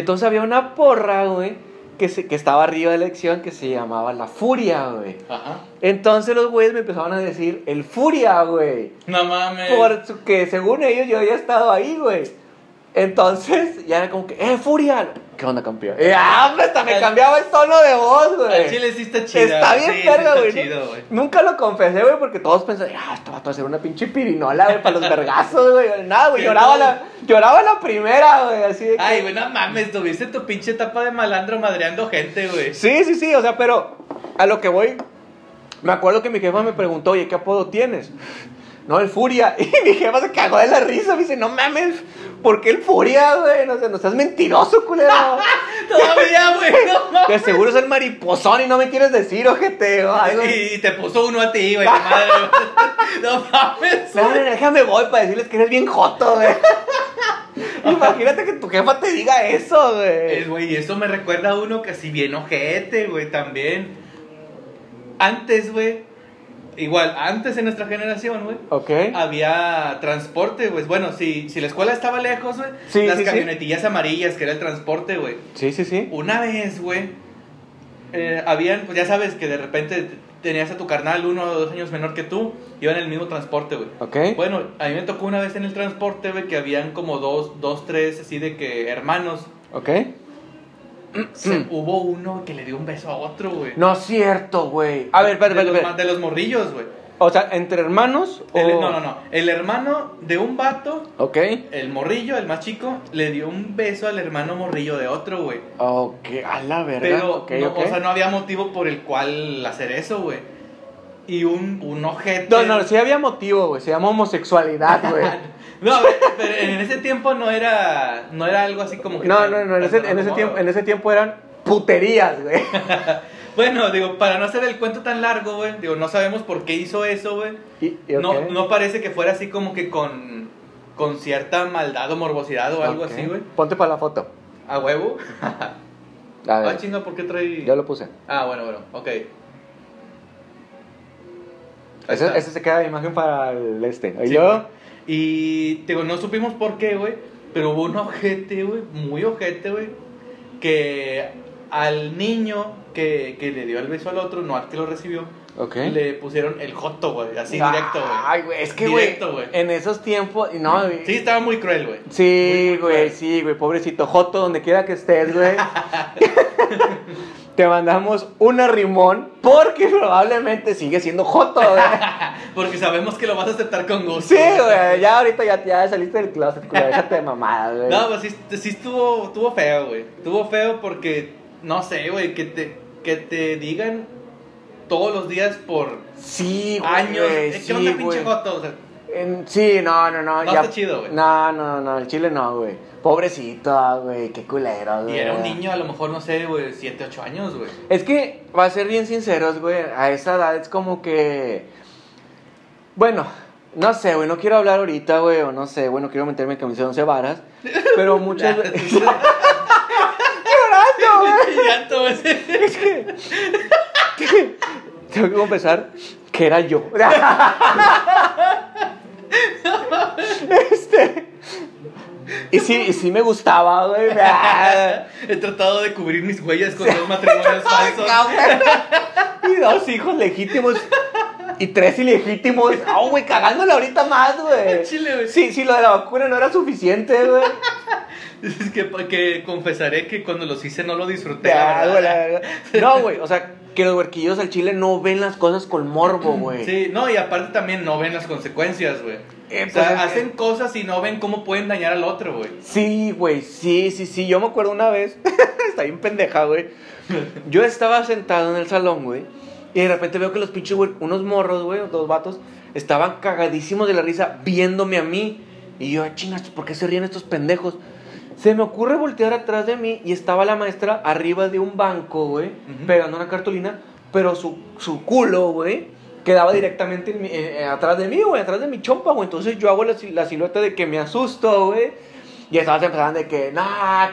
Entonces había una porra, güey, que, se, que estaba arriba de la elección que se llamaba La Furia, güey. Ajá. Entonces los güeyes me empezaban a decir el Furia, güey. No mames. Porque según ellos yo había estado ahí, güey. Entonces ya era como que, ¡eh, Furia! ¿Qué onda, campeón? Eh, ah, hombre, hasta me cambiaba el tono de voz, güey. Al chile sí está chido. Está bien sí, verga, sí güey. chido, güey. Nunca lo confesé, güey, porque todos pensaban, ah, esto va a ser una pinche pirinola, güey, para los vergazos, güey. Nada, güey, Sí, lloraba no. la, lloraba la primera, güey, así de que... Ay, güey, no mames, tuviste tu pinche etapa de malandro madreando gente, güey. Sí, sí, sí, o sea, pero a lo que voy, me acuerdo que mi jefa me preguntó, oye, ¿qué apodo tienes? No, el Furia. Y mi jefa se cagó de la risa, me dice, no mames, ¿por qué el Furia, güey? No, sé, no seas mentiroso, culero. Todavía, güey, no mames. Que seguro es el mariposón y no me quieres decir, ojete. o algo. Y te puso uno a ti, güey, madre. No mames. No, déjame voy para decirles que eres bien joto, güey. Imagínate que tu jefa te diga eso, Es, güey. güey, eso me recuerda a uno que así bien ojete, güey, también. Antes, güey, igual, antes en nuestra generación, güey, Ok. había transporte, güey. Bueno, si, si la escuela estaba lejos, güey, Sí, las sí, sí. camionetillas amarillas, que era el transporte, güey. Sí, sí, sí. Una vez, güey, eh, habían, pues ya sabes que de repente tenías a tu carnal uno o dos años menor que tú, iban en el mismo transporte, güey. Ok. Bueno, a mí me tocó una vez en el transporte, güey, que habían como dos, dos, tres, así de que hermanos. Ok. Se- hubo uno que le dio un beso a otro, güey. No es cierto, güey. A ver, de, los, espera. ma- de los morrillos, güey. O sea, entre hermanos o... El- No, no, no. El hermano de un vato, Ok. el morrillo, el más chico, le dio un beso al hermano morrillo de otro, güey. Ok, a la verga. Pero, no, o sea, no había motivo por el cual hacer eso, güey. Y un, un ojete. No, no, sí había motivo, güey. Se llama homosexualidad, güey. No, pero en ese tiempo no era, no era algo así como que. No, no, no. En ese, en, ese tiempo, en ese tiempo eran puterías, güey. Bueno, digo, para no hacer el cuento tan largo, güey, digo, no sabemos por qué hizo eso, güey. No, no parece que fuera así como que con, con cierta maldad o morbosidad o algo así, güey. Ponte para la foto. A huevo. A Ah, ver, chinga, ¿por qué trae...? ya lo puse. Ah, bueno, bueno, ok. Está. ese se queda de imagen para el este. ¿Y Sí, yo? Y, digo, no supimos por qué, güey, pero hubo un ojete, güey, muy ojete, güey, que al niño que, que le dio el beso al otro, no al que lo recibió, Ok. le pusieron el joto, güey, así Ah, directo, güey. Ay, güey, es que, güey, en esos tiempos, no, güey. Sí, estaba muy cruel, güey. Sí, güey, sí, güey, pobrecito Joto, donde quiera que estés, güey. Te mandamos una rimón porque probablemente sigue siendo Joto, güey. Porque sabemos que lo vas a aceptar con gusto. Sí, güey, ya ahorita ya, ya saliste del closet, culo, déjate de mamadas, güey. No, pues sí, sí estuvo, estuvo feo, güey. Estuvo feo porque, no sé, güey, que te, que te digan todos los días por Sí, güey. años. ¿Qué sí, onda, pinche güey. joto? O sea, En- sí, no, no, no. No ya- está chido, güey. No, no, no, el chile no, güey. Pobrecito, güey, qué culero, güey. y era un niño, a lo mejor, no sé, güey, 7, 8 años, güey. Es que, va a ser bien sinceros, güey, a esa edad es como que... Bueno, no sé, güey, no quiero hablar ahorita, güey, o no sé, güey, no quiero meterme en camisa de once varas, pero muchas veces... ¡Llorando, güey. Es que... Tengo que confesar que era yo. Este... Y sí, y sí me gustaba, güey. He tratado de cubrir mis huellas con dos matrimonios falsos. Y dos hijos legítimos. Y tres ilegítimos. Ah, güey, cagándola ahorita más, güey. Chile, güey. Sí, sí, lo de la vacuna no era suficiente, güey. Es que, que confesaré que cuando los hice no lo disfruté. Ya, la güey, verdad. la verdad. No, güey, o sea, que los huerquillos al chile no ven las cosas con morbo, güey. Sí, no, y aparte también no ven las consecuencias, güey. Eh, o sea, pues hacen cosas y no ven cómo pueden dañar al otro, güey. Sí, güey, sí, sí, sí. Yo me acuerdo una vez, está bien pendeja, güey. Yo estaba sentado en el salón, güey, y de repente veo que los pinches, güey, unos morros, güey, dos vatos, estaban cagadísimos de la risa viéndome a mí. Y yo, "Ah, chingas, ¿por qué se ríen estos pendejos? Se me ocurre voltear atrás de mí y estaba la maestra arriba de un banco, güey, pegando una cartulina, pero su, su culo, güey, quedaba directamente en mi- eh, eh, atrás de mí, güey, atrás de mi chompa, güey. Entonces yo hago la, la silueta de que me asusto, güey. Y estabas empezando de que, no,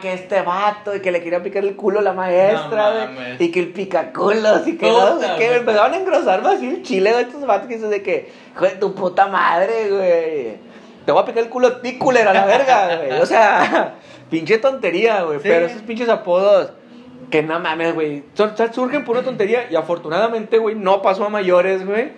que este vato, y que le quería picar el culo a la maestra, No y que el picaculos, y que no, me güey. empezaban a engrosar más así el chile, güey, estos vatos que dicen de que, hijo de tu puta madre, güey. Te voy a picar el culo a ti, culera, la verga, güey. O sea, pinche tontería, güey. Sí. Pero esos pinches apodos, que no mames, güey. surgen por una tontería y afortunadamente, güey, no pasó a mayores, güey.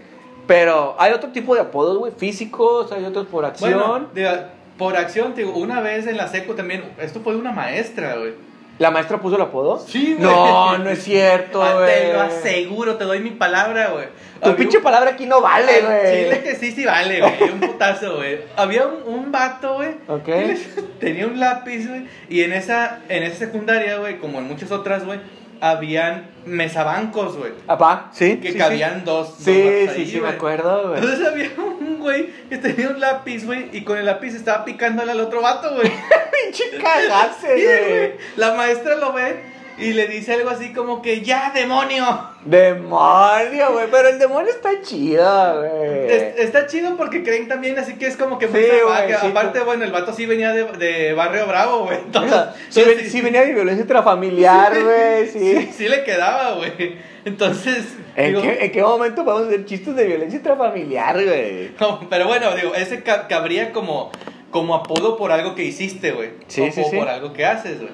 Pero hay otro tipo de apodos, güey, físicos, hay otros por acción. Bueno, por acción, te digo, una vez en la seco también, esto fue de una maestra, güey. ¿La maestra puso el apodo? Sí, güey. No, no es cierto, Ah, güey. Te lo aseguro, te doy mi palabra, güey. Tu pinche un- palabra aquí no vale, güey. Chile que sí, sí vale, güey. Un putazo, güey. Había un, un vato, güey. Ok. les- Tenía un lápiz, güey. Y en esa, en esa secundaria, güey, como en muchas otras, güey, habían mesabancos, güey. Apá, sí. Que sí, cabían dos. dos Sí, sí, ahí, sí, me acuerdo, güey. Entonces había un güey que tenía un lápiz, güey, y con el lápiz estaba picándole al otro vato, güey. Pinche cagaste, güey. La maestra lo ve y le dice algo así como que, ¡ya, demonio! Demonio, güey. Pero el demonio está chido, güey. Es- está chido porque creen también así que es como que Sí, sí, Aparte, tú- bueno, el vato sí venía de, de Barrio Bravo, güey. Entonces, Sí, entonces ven- sí venía de violencia intrafamiliar, güey, sí, sí. le quedaba, güey. Entonces, ¿En, digo, qué, ¿En qué momento podemos hacer chistes de violencia intrafamiliar, güey? no, pero bueno, digo, ese ca- cabría como, como apodo por algo que hiciste, güey. Sí, o sí, o por algo que haces, güey.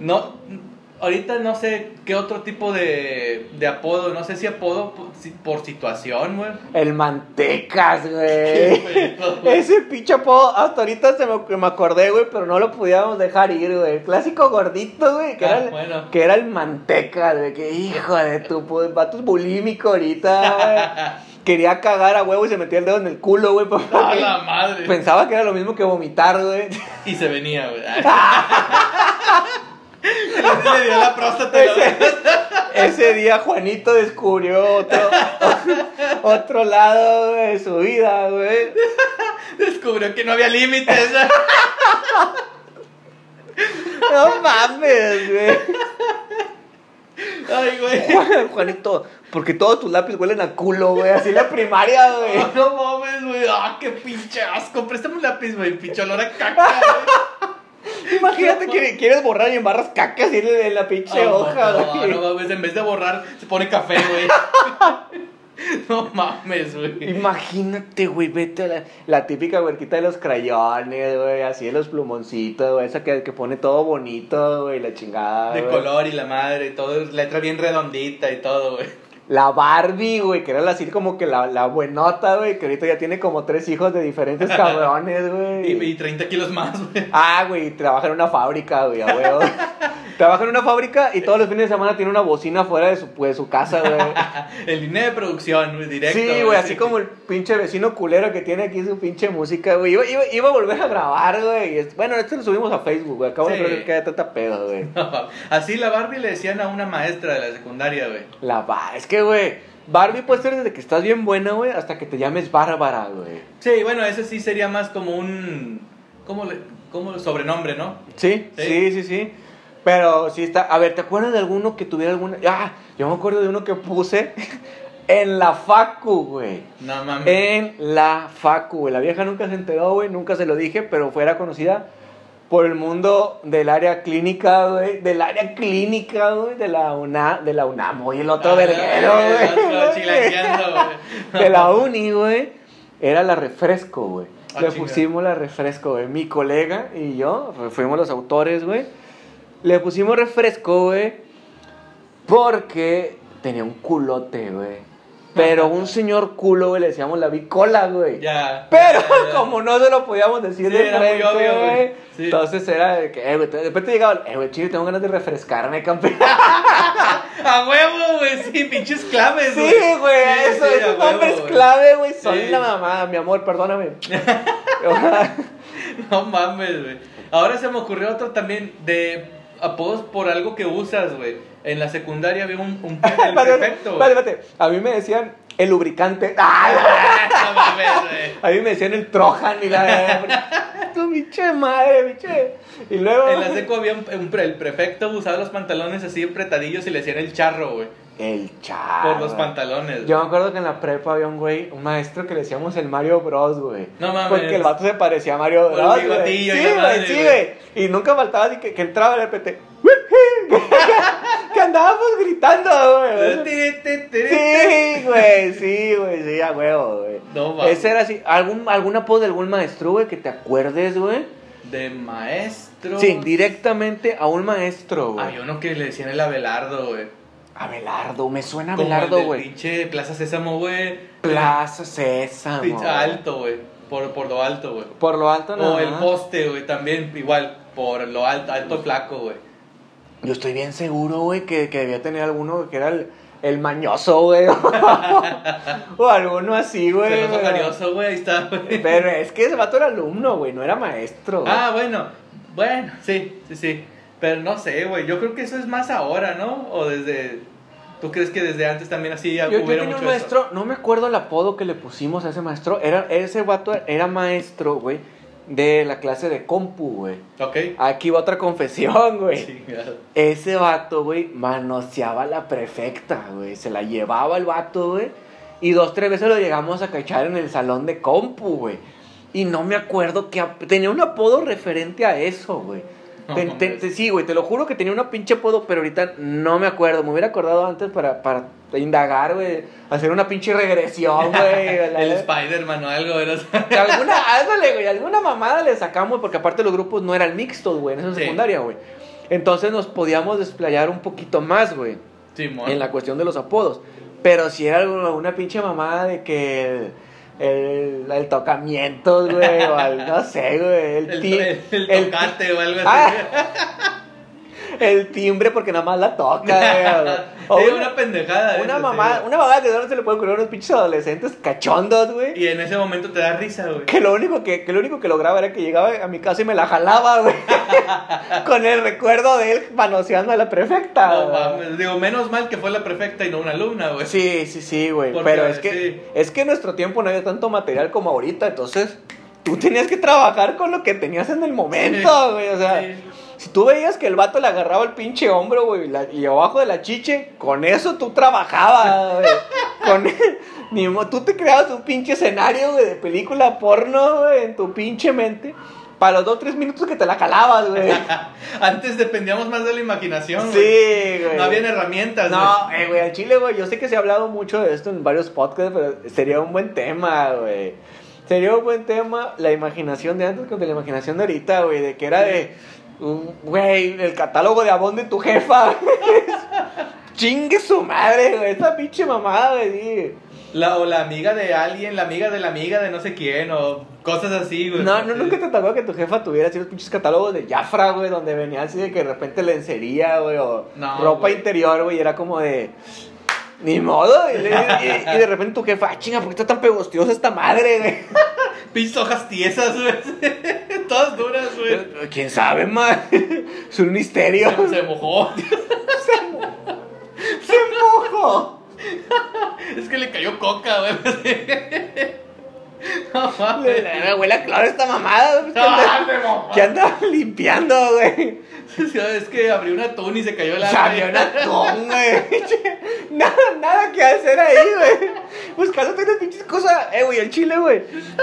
No, ahorita no sé qué otro tipo de, de apodo, no sé si apodo por, si- por situación, güey. El mantecas, güey. Ese pinche apodo, hasta ahorita se me, me acordé, güey, pero no lo podíamos dejar ir, güey. El clásico gordito, güey, que, Ah, bueno. que era el mantecas, güey. Que hijo de tu vato es bulímico ahorita, güey. Quería cagar a huevo y se metía el dedo en el culo, güey. A la madre. Pensaba que era lo mismo que vomitar, güey. Y se venía, güey. le dio la próstata. Ese, ese día Juanito descubrió otro, otro lado de su vida, güey. Descubrió que no había límites. No mames, güey. Ay, güey. Juan- Juanito, porque todos tus lápices huelen a culo, güey. Así en la primaria, güey. No mames, güey. Ah, qué pinche asco. Préstame un lápiz, güey. Pinche olor a caca, güey. Imagínate que quieres borrar y embarras caca así en la pinche Ah, hoja, no, güey. no mames. En vez de borrar, se pone café, güey. No mames, güey. Imagínate, güey, vete a la, la típica huerquita de los crayones, güey, así de los plumoncitos, güey, esa que, que pone todo bonito, güey, la chingada. De color y la madre y todo. Letra bien redondita y todo, güey. La Barbie, güey, que era así como que la, la buenota, güey, que ahorita ya tiene como tres hijos de diferentes cabrones, güey. Y, y 30 kilos más, güey. Ah, güey, trabaja en una fábrica, güey, a huevo. trabaja en una fábrica y todos los fines de semana tiene una bocina fuera de su, pues, su casa, güey. El línea de producción, güey, directo. Sí, güey, así como el pinche vecino culero que tiene aquí su pinche música, güey. Iba, iba, iba a volver a grabar, güey. Bueno, esto lo subimos a Facebook, güey. Acabo Sí. de ver que haya tanta pedo, güey. Así la Barbie le decían a una maestra de la secundaria, güey. La va, es que, güey, Barbie puede ser desde que estás bien buena, güey, hasta que te llames Bárbara, güey. Sí, bueno, ese sí sería más como un. ¿Cómo le.? Como sobrenombre, ¿no? Sí, Sí. sí, sí, sí. Pero sí está. A ver, ¿te acuerdas de alguno que tuviera alguna.? Ah, yo me acuerdo de uno que puse en la Facu, güey. No mames. En la Facu, güey. La vieja nunca se enteró, güey. Nunca se lo dije, pero fuera conocida por el mundo del área clínica, güey. Del área clínica, güey. De la UNAM, de la UNAM, güey. El otro Ah, verguero, güey. De la uni, güey. Era la refresco, güey. Ah, Le pusimos la refresco, güey. Mi colega y yo fuimos los autores, güey. Le pusimos refresco, güey. Porque tenía un culote, güey. Pero un señor culo, güey, le decíamos la bicola, güey. Ya. Pero Ya, ya. como no se lo podíamos decir Sí, de era muy frente, obvio, güey. güey. Sí. Entonces era de que, eh, güey, de repente llegaba, eh, güey, chido, tengo ganas de refrescarme, campeón. A huevo, güey. Sí, pinches claves, Sí, güey. güey, Sí, eso, esos huevo, nombres güey. clave, güey, son la mamada, mi amor, perdóname. No mames, güey. Ahora se me ocurrió otro también de apodos por algo que usas, güey. En la secundaria había un, un el prefecto. güey. espérate, espérate. A mí me decían el lubricante. ¡Ay! Güey. A mí me decían el Trojan y la. tu pinche madre, pinche. Y luego. En la seco había un, un pre- el prefecto usaba los pantalones así apretadillos y le hacían el charro, güey. El chavo. Por los pantalones. Yo me acuerdo que en la prepa había un güey, un maestro que le decíamos el Mario Bros, güey. No mames. Porque el vato se parecía a Mario el Bros. güey. bigotillo y Sí, güey, sí, güey. güey. Y nunca faltaba así que, que entraba de repente. que andábamos gritando, güey. Sí, güey, sí, güey, sí, a huevo, güey. No mames. Ese era así. ¿Algún, ¿Algún apodo de algún maestro, güey, que te acuerdes, güey? De maestro. Sí, directamente a un maestro, güey. Había uno que le decían el Abelardo, güey. Abelardo, me suena Como Abelardo, güey. pinche Plaza Sésamo, güey. Plaza Sésamo. Pinche alto, güey. Por, por lo alto, güey. Por lo alto, no. O el poste, güey, también igual. Por lo alto, alto flaco, güey. Yo estoy bien seguro, güey, que, que debía tener alguno que era el, el mañoso, güey. o alguno así, güey. Pero- Jarioso, güey, ahí está, güey. Pero es que ese vato era alumno, güey, no era maestro. güey. Ah, bueno. Bueno, sí, sí, sí. Pero no sé, güey. Yo creo que eso es más ahora, ¿no? O desde. ¿Tú crees que desde antes también así yo, yo hubiera tenía mucho un eso? maestro, no me acuerdo el apodo que le pusimos a ese maestro. Era, ese vato era maestro, güey, de la clase de compu, güey. Ok. Aquí va otra confesión, güey. Chingado. Ese vato, güey, manoseaba a la prefecta, güey. Se la llevaba el vato, güey. Y dos, tres veces lo llegamos a cachar en el salón de compu, güey. Y no me acuerdo que tenía un apodo referente a eso, güey. No Te- te- mames. te- sí, güey, te lo juro que tenía una pinche apodo, pero ahorita no me acuerdo. Me hubiera acordado antes para, para indagar, güey. Hacer una pinche regresión, güey. El Spider-Man o algo, ¿verdad? alguna, ándale, güey, alguna mamada le sacamos porque aparte los grupos no eran mixtos, güey, en esa Sí. secundaria, güey. Entonces nos podíamos desplayar un poquito más, güey, Simón. en la cuestión de los apodos. Pero si era una pinche mamada de que el, el, tocamientos, güey, o el, no sé, güey, el, el, el el- tocate o algo así. Ah, el timbre porque nada más la toca, güey. Sí, una, una pendejada. una eso, mamada, sí, una mamada que no se le puede ocurrir a unos pinches adolescentes cachondos, güey. Y en ese momento te da risa, güey. Que lo único que, que lo único que lograba era que llegaba a mi casa y me la jalaba, güey. Con el recuerdo de él manoseando a la prefecta. No mames. Digo, menos mal que fue la prefecta y no una alumna, güey. Sí, sí, sí, güey. Porque, Pero es que, sí. es que en nuestro tiempo no había tanto material como ahorita, entonces tú tenías que trabajar con lo que tenías en el momento, Sí, güey. O sea, sí. Si tú veías que el vato le agarraba el pinche hombro, güey, y abajo de la chiche, con eso tú trabajabas, güey. Con, ni tú te creabas un pinche escenario, güey, de película porno, güey, en tu pinche mente. Para los dos, tres minutos que te la jalabas, güey. Antes dependíamos más de la imaginación, güey. Sí, güey. No habían herramientas, No, güey. eh, güey, al chile, güey, yo sé que se ha hablado mucho de esto en varios podcasts, pero sería un buen tema, güey. Sería un buen tema la imaginación de antes contra la imaginación de ahorita, güey, de que era de, güey, el catálogo de Avon de tu jefa. Chingue su madre, güey, esa pinche mamada, güey. La, o la amiga de alguien, la amiga de la amiga de no sé quién, o cosas así, güey. No, no, nunca te tocó que tu jefa tuviera así los pinches catálogos de Jafra, güey, donde venía así de que de repente lencería, güey, o No, ropa güey. interior, güey, y era como de. Ni modo, y, le- y- y de repente tu jefa, ah, chinga, ¿por qué está tan pegostiosa esta madre, güey? Pinches hojas tiesas, güey. Todas duras, güey. ¿Quién sabe, man? Es un misterio. Se, se mojó. ¡Se mojó! Es que le cayó coca, güey. No mames. Le le huele a cloro esta mamada, güey. ¿Qué anda, mojó. qué anda limpiando, güey? Es que abrió un atún y se cayó el agua. Salió un atún, güey. Nada, nada que hacer ahí, güey. Buscándote unas pinches cosas. Eh, güey, el chile, güey.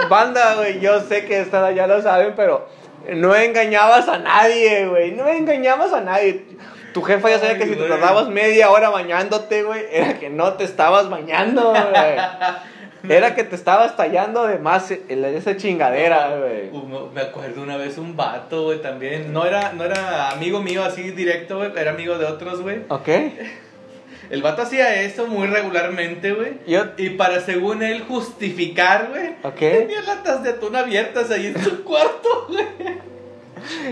Banda, güey. Yo sé que esta ya lo saben, pero no engañabas a nadie, güey. No engañabas a nadie. Tu jefa ya sabía Ay, que si te tardabas media hora bañándote, güey, era que no te estabas bañando, güey. Era que te estabas tallando de más esa chingadera, güey. Me acuerdo una vez un vato, güey, también. No era, no era amigo mío así directo, güey. Era amigo de otros, güey. ¿Ok? El vato hacía eso muy regularmente, güey. Y para, según él, justificar, güey. Ok. Tenía latas de atún abiertas ahí en su cuarto, güey.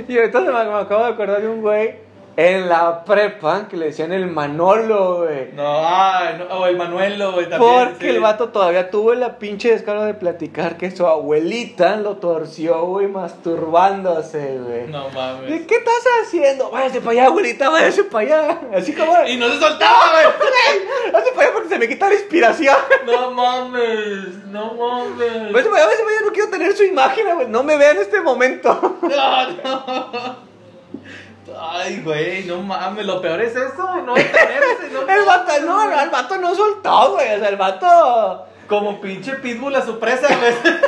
Y ahorita se me, me acabo de acordar de un güey en la prepa que le decían el Manolo, güey. No, ay, no, o el Manuelo, güey, también. Porque sí. el vato todavía tuvo la pinche descaro de platicar que su abuelita lo torció, güey, masturbándose, güey. No mames. ¿Y ¿Qué estás haciendo? Váyase para allá, abuelita, váyase para allá. Así como. Y no se soltaba, güey. Váyase para allá porque se me quita la inspiración. No mames, no mames. Váyase para allá, váyase para allá, no quiero tener su imagen, güey. No me vea en este momento. No, no. Ay, güey, no mames, lo peor es eso, no detenerse, no El vato, no, no, el vato no soltó, güey. O sea, el vato. Como pinche pitbull a su presa, güey.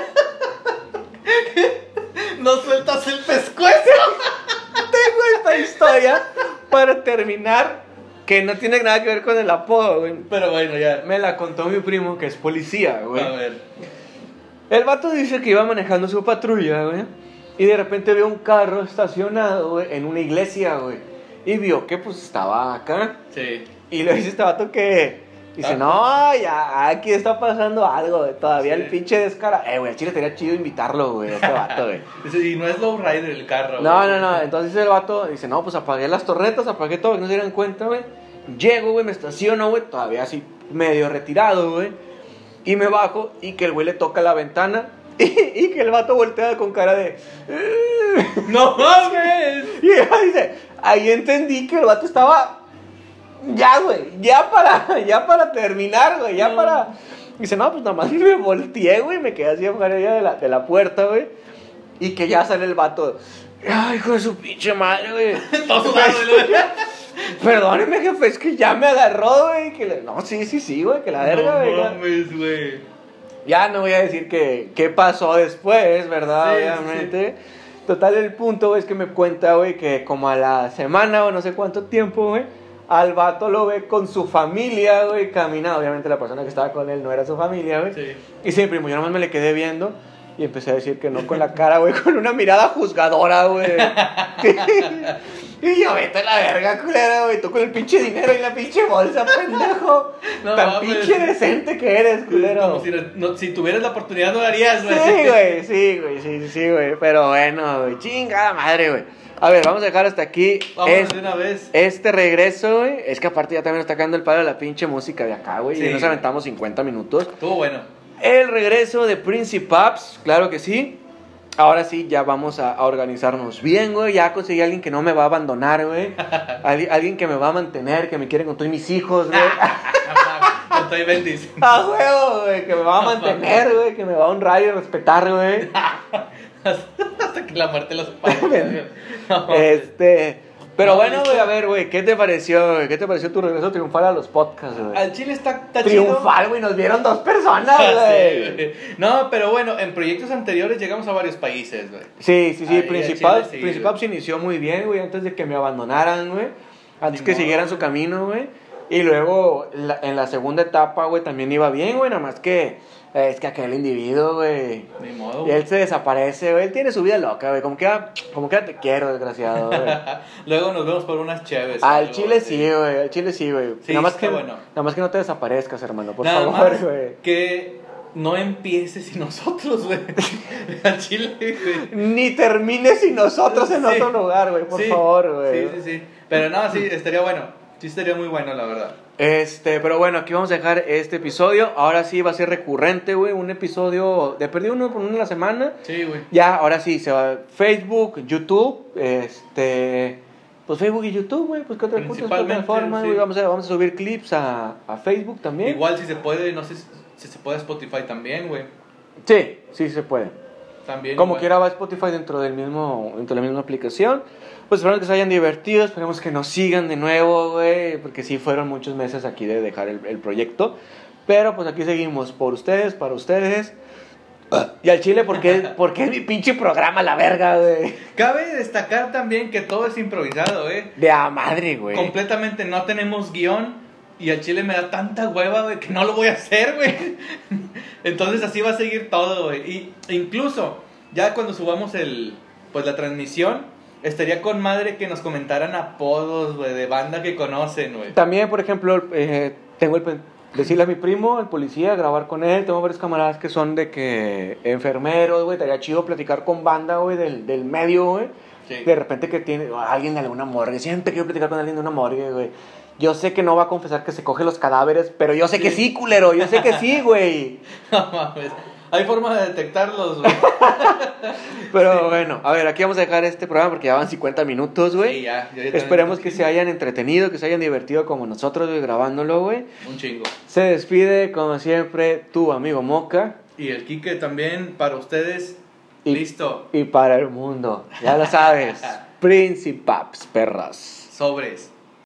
No sueltas el pescuezo. Tengo esta historia para terminar que no tiene nada que ver con el apodo, güey. Pero bueno, ya. Me la contó mi primo que es policía, güey. A ver. El vato dice que iba manejando su patrulla, güey. Y de repente vio un carro estacionado, güey, en una iglesia, güey. Y vio que pues estaba acá. Sí. Y le dice este vato que. Dice, no, ya, aquí está pasando algo, güey. Todavía Sí. el pinche descara. Eh, güey, chile estaría chido invitarlo, güey, a este vato, güey. Dice, y no es low rider el carro. No, güey. no, no. Entonces el vato dice, no, pues apagué las torretas, apagué todo, que no se dieran cuenta, güey. Llego, güey, me estaciono, güey, todavía así medio retirado, güey. Y me bajo y que el güey le toca la ventana y, y que el vato voltea con cara de... No mames. Y ella dice, ahí entendí que el vato estaba... Ya, güey, ya para, ya para terminar, güey, ya No. para... Dice, no, pues nada más me volteé, güey, me quedé así afuera de la, de la puerta, güey. Y que ya sale el vato. Ay, hijo de su pinche madre, güey. Todo. Perdóneme, jefe, es que ya me agarró, güey. Que le- No, sí, sí, sí, güey, que la verga, güey. No mames, güey. Ya no voy a decir que, qué pasó después, ¿verdad? Sí, sí, Obviamente. Total, el punto es que me cuenta, güey, que como a la semana o no sé cuánto tiempo, güey, al vato lo ve con su familia, güey, caminando. Obviamente la persona que estaba con él no era su familia, güey. Sí. Y sí, primo, yo nomás me le quedé viendo y empecé a decir que no con la cara, güey, con una mirada juzgadora, güey. y yo, vete a la verga, culera, güey, tú con el pinche dinero y la pinche bolsa, pendejo. No Tan mames. pinche decente que eres, culero. Como si, no- si tuvieras la oportunidad no lo harías, güey. Sí, güey, sí, güey, sí, sí, güey. Pero bueno, güey, chingada madre, güey. A ver, vamos a dejar hasta aquí Vamos es- de una vez. este regreso, güey. Es que aparte ya también está cagando el palo de la pinche música de acá, güey. Sí. Y nos aventamos 50 minutos. Estuvo bueno. El regreso de Principaps, claro que sí. Ahora sí, ya vamos a, a organizarnos bien, güey. Ya conseguí a alguien que no me va a abandonar, güey. Alguien, alguien que me va a mantener, que me quiere con todos mis hijos, güey. Estoy bendiciendo. A huevo, güey. Que me va a mantener, güey. Que me va a honrar y respetar, güey. Hasta que la muerte los. No, Este. Pero No, bueno, güey, a ver, güey, ¿qué te pareció, güey? ¿Qué te pareció tu regreso triunfal a los podcasts, güey? Al chile está, está. Triunfal, güey, nos vieron dos personas, güey. No, pero bueno, en proyectos anteriores llegamos a varios países, güey. Sí, sí, sí, Ahí, Principal, chile Principal se inició muy bien, güey, antes de que me abandonaran, güey. Antes Ni que modo, siguieran su camino, güey. Y luego, la- en la segunda etapa, güey, también iba bien, güey, nada más que es que aquel individuo, güey. Ni modo. Güey. él se desaparece, güey. Él tiene su vida loca, güey. Como que, ah, como que ah, te quiero, desgraciado, güey. Luego nos vemos por unas chéves. Al algo chile sí, güey. Al chile sí, güey. Sí, nada, más que, bueno. nada más que no te desaparezcas, hermano. Por Nada favor, más güey. que no empieces sin nosotros, güey. Al chile, güey. Ni termines sin nosotros en Sí. otro lugar, güey. Por Sí, favor, güey. Sí, sí, sí. Pero no, sí, estaría bueno. Sí, estaría muy bueno, la verdad. Este, pero bueno, aquí vamos a dejar este episodio. Ahora sí va a ser recurrente, güey. Un episodio de perdido uno por uno a la semana. Sí, güey. Ya, ahora sí, se va Facebook, YouTube, este. Pues Facebook y YouTube, güey. Pues qué otra puta Principalmente, plataforma, sí. güey. Vamos a, vamos a subir clips a, a Facebook también. Igual si se puede, no sé si se puede a Spotify también, güey. Sí, sí se puede. También. Como quiera va Spotify dentro del mismo dentro de la misma aplicación. Pues esperamos que se hayan divertido, esperemos que nos sigan de nuevo, güey, porque sí fueron muchos meses aquí de dejar el, el proyecto. Pero pues aquí seguimos por ustedes, para ustedes. Y al chile, ¿por qué, por qué es mi pinche programa la verga, güey? Cabe destacar también que todo es improvisado, ¿eh? De a madre, güey. Completamente no tenemos guion. Y al chile me da tanta hueva, güey, que no lo voy a hacer, güey. Entonces así va a seguir todo, güey. Y incluso, ya cuando subamos el, pues la transmisión, estaría con madre que nos comentaran apodos, güey, de banda que conocen, güey. También, por ejemplo, eh, tengo el decirle a mi primo, el policía, grabar con él. Tengo varios camaradas que son de que enfermeros, güey. Estaría chido platicar con banda, güey, del, del medio, güey. Sí. De repente que tiene o alguien de alguna morgue. Siempre quiero platicar con alguien de una morgue, güey. Yo sé que no va a confesar que se coge los cadáveres, pero yo sé que Sí. sí, culero. Yo sé que sí, güey. No mames. Hay forma de detectarlos, güey. Pero bueno, a ver, aquí vamos a dejar este programa porque ya van 50 minutos, güey. Sí, ya. ya también- Esperemos que se hayan entretenido, que se hayan divertido como nosotros, güey, grabándolo, güey. Un chingo. Se despide, como siempre, tu amigo Moca. Y el Quique también, para ustedes, Y- listo. Y para el mundo, ya lo sabes. Principaps, perras. Sobres.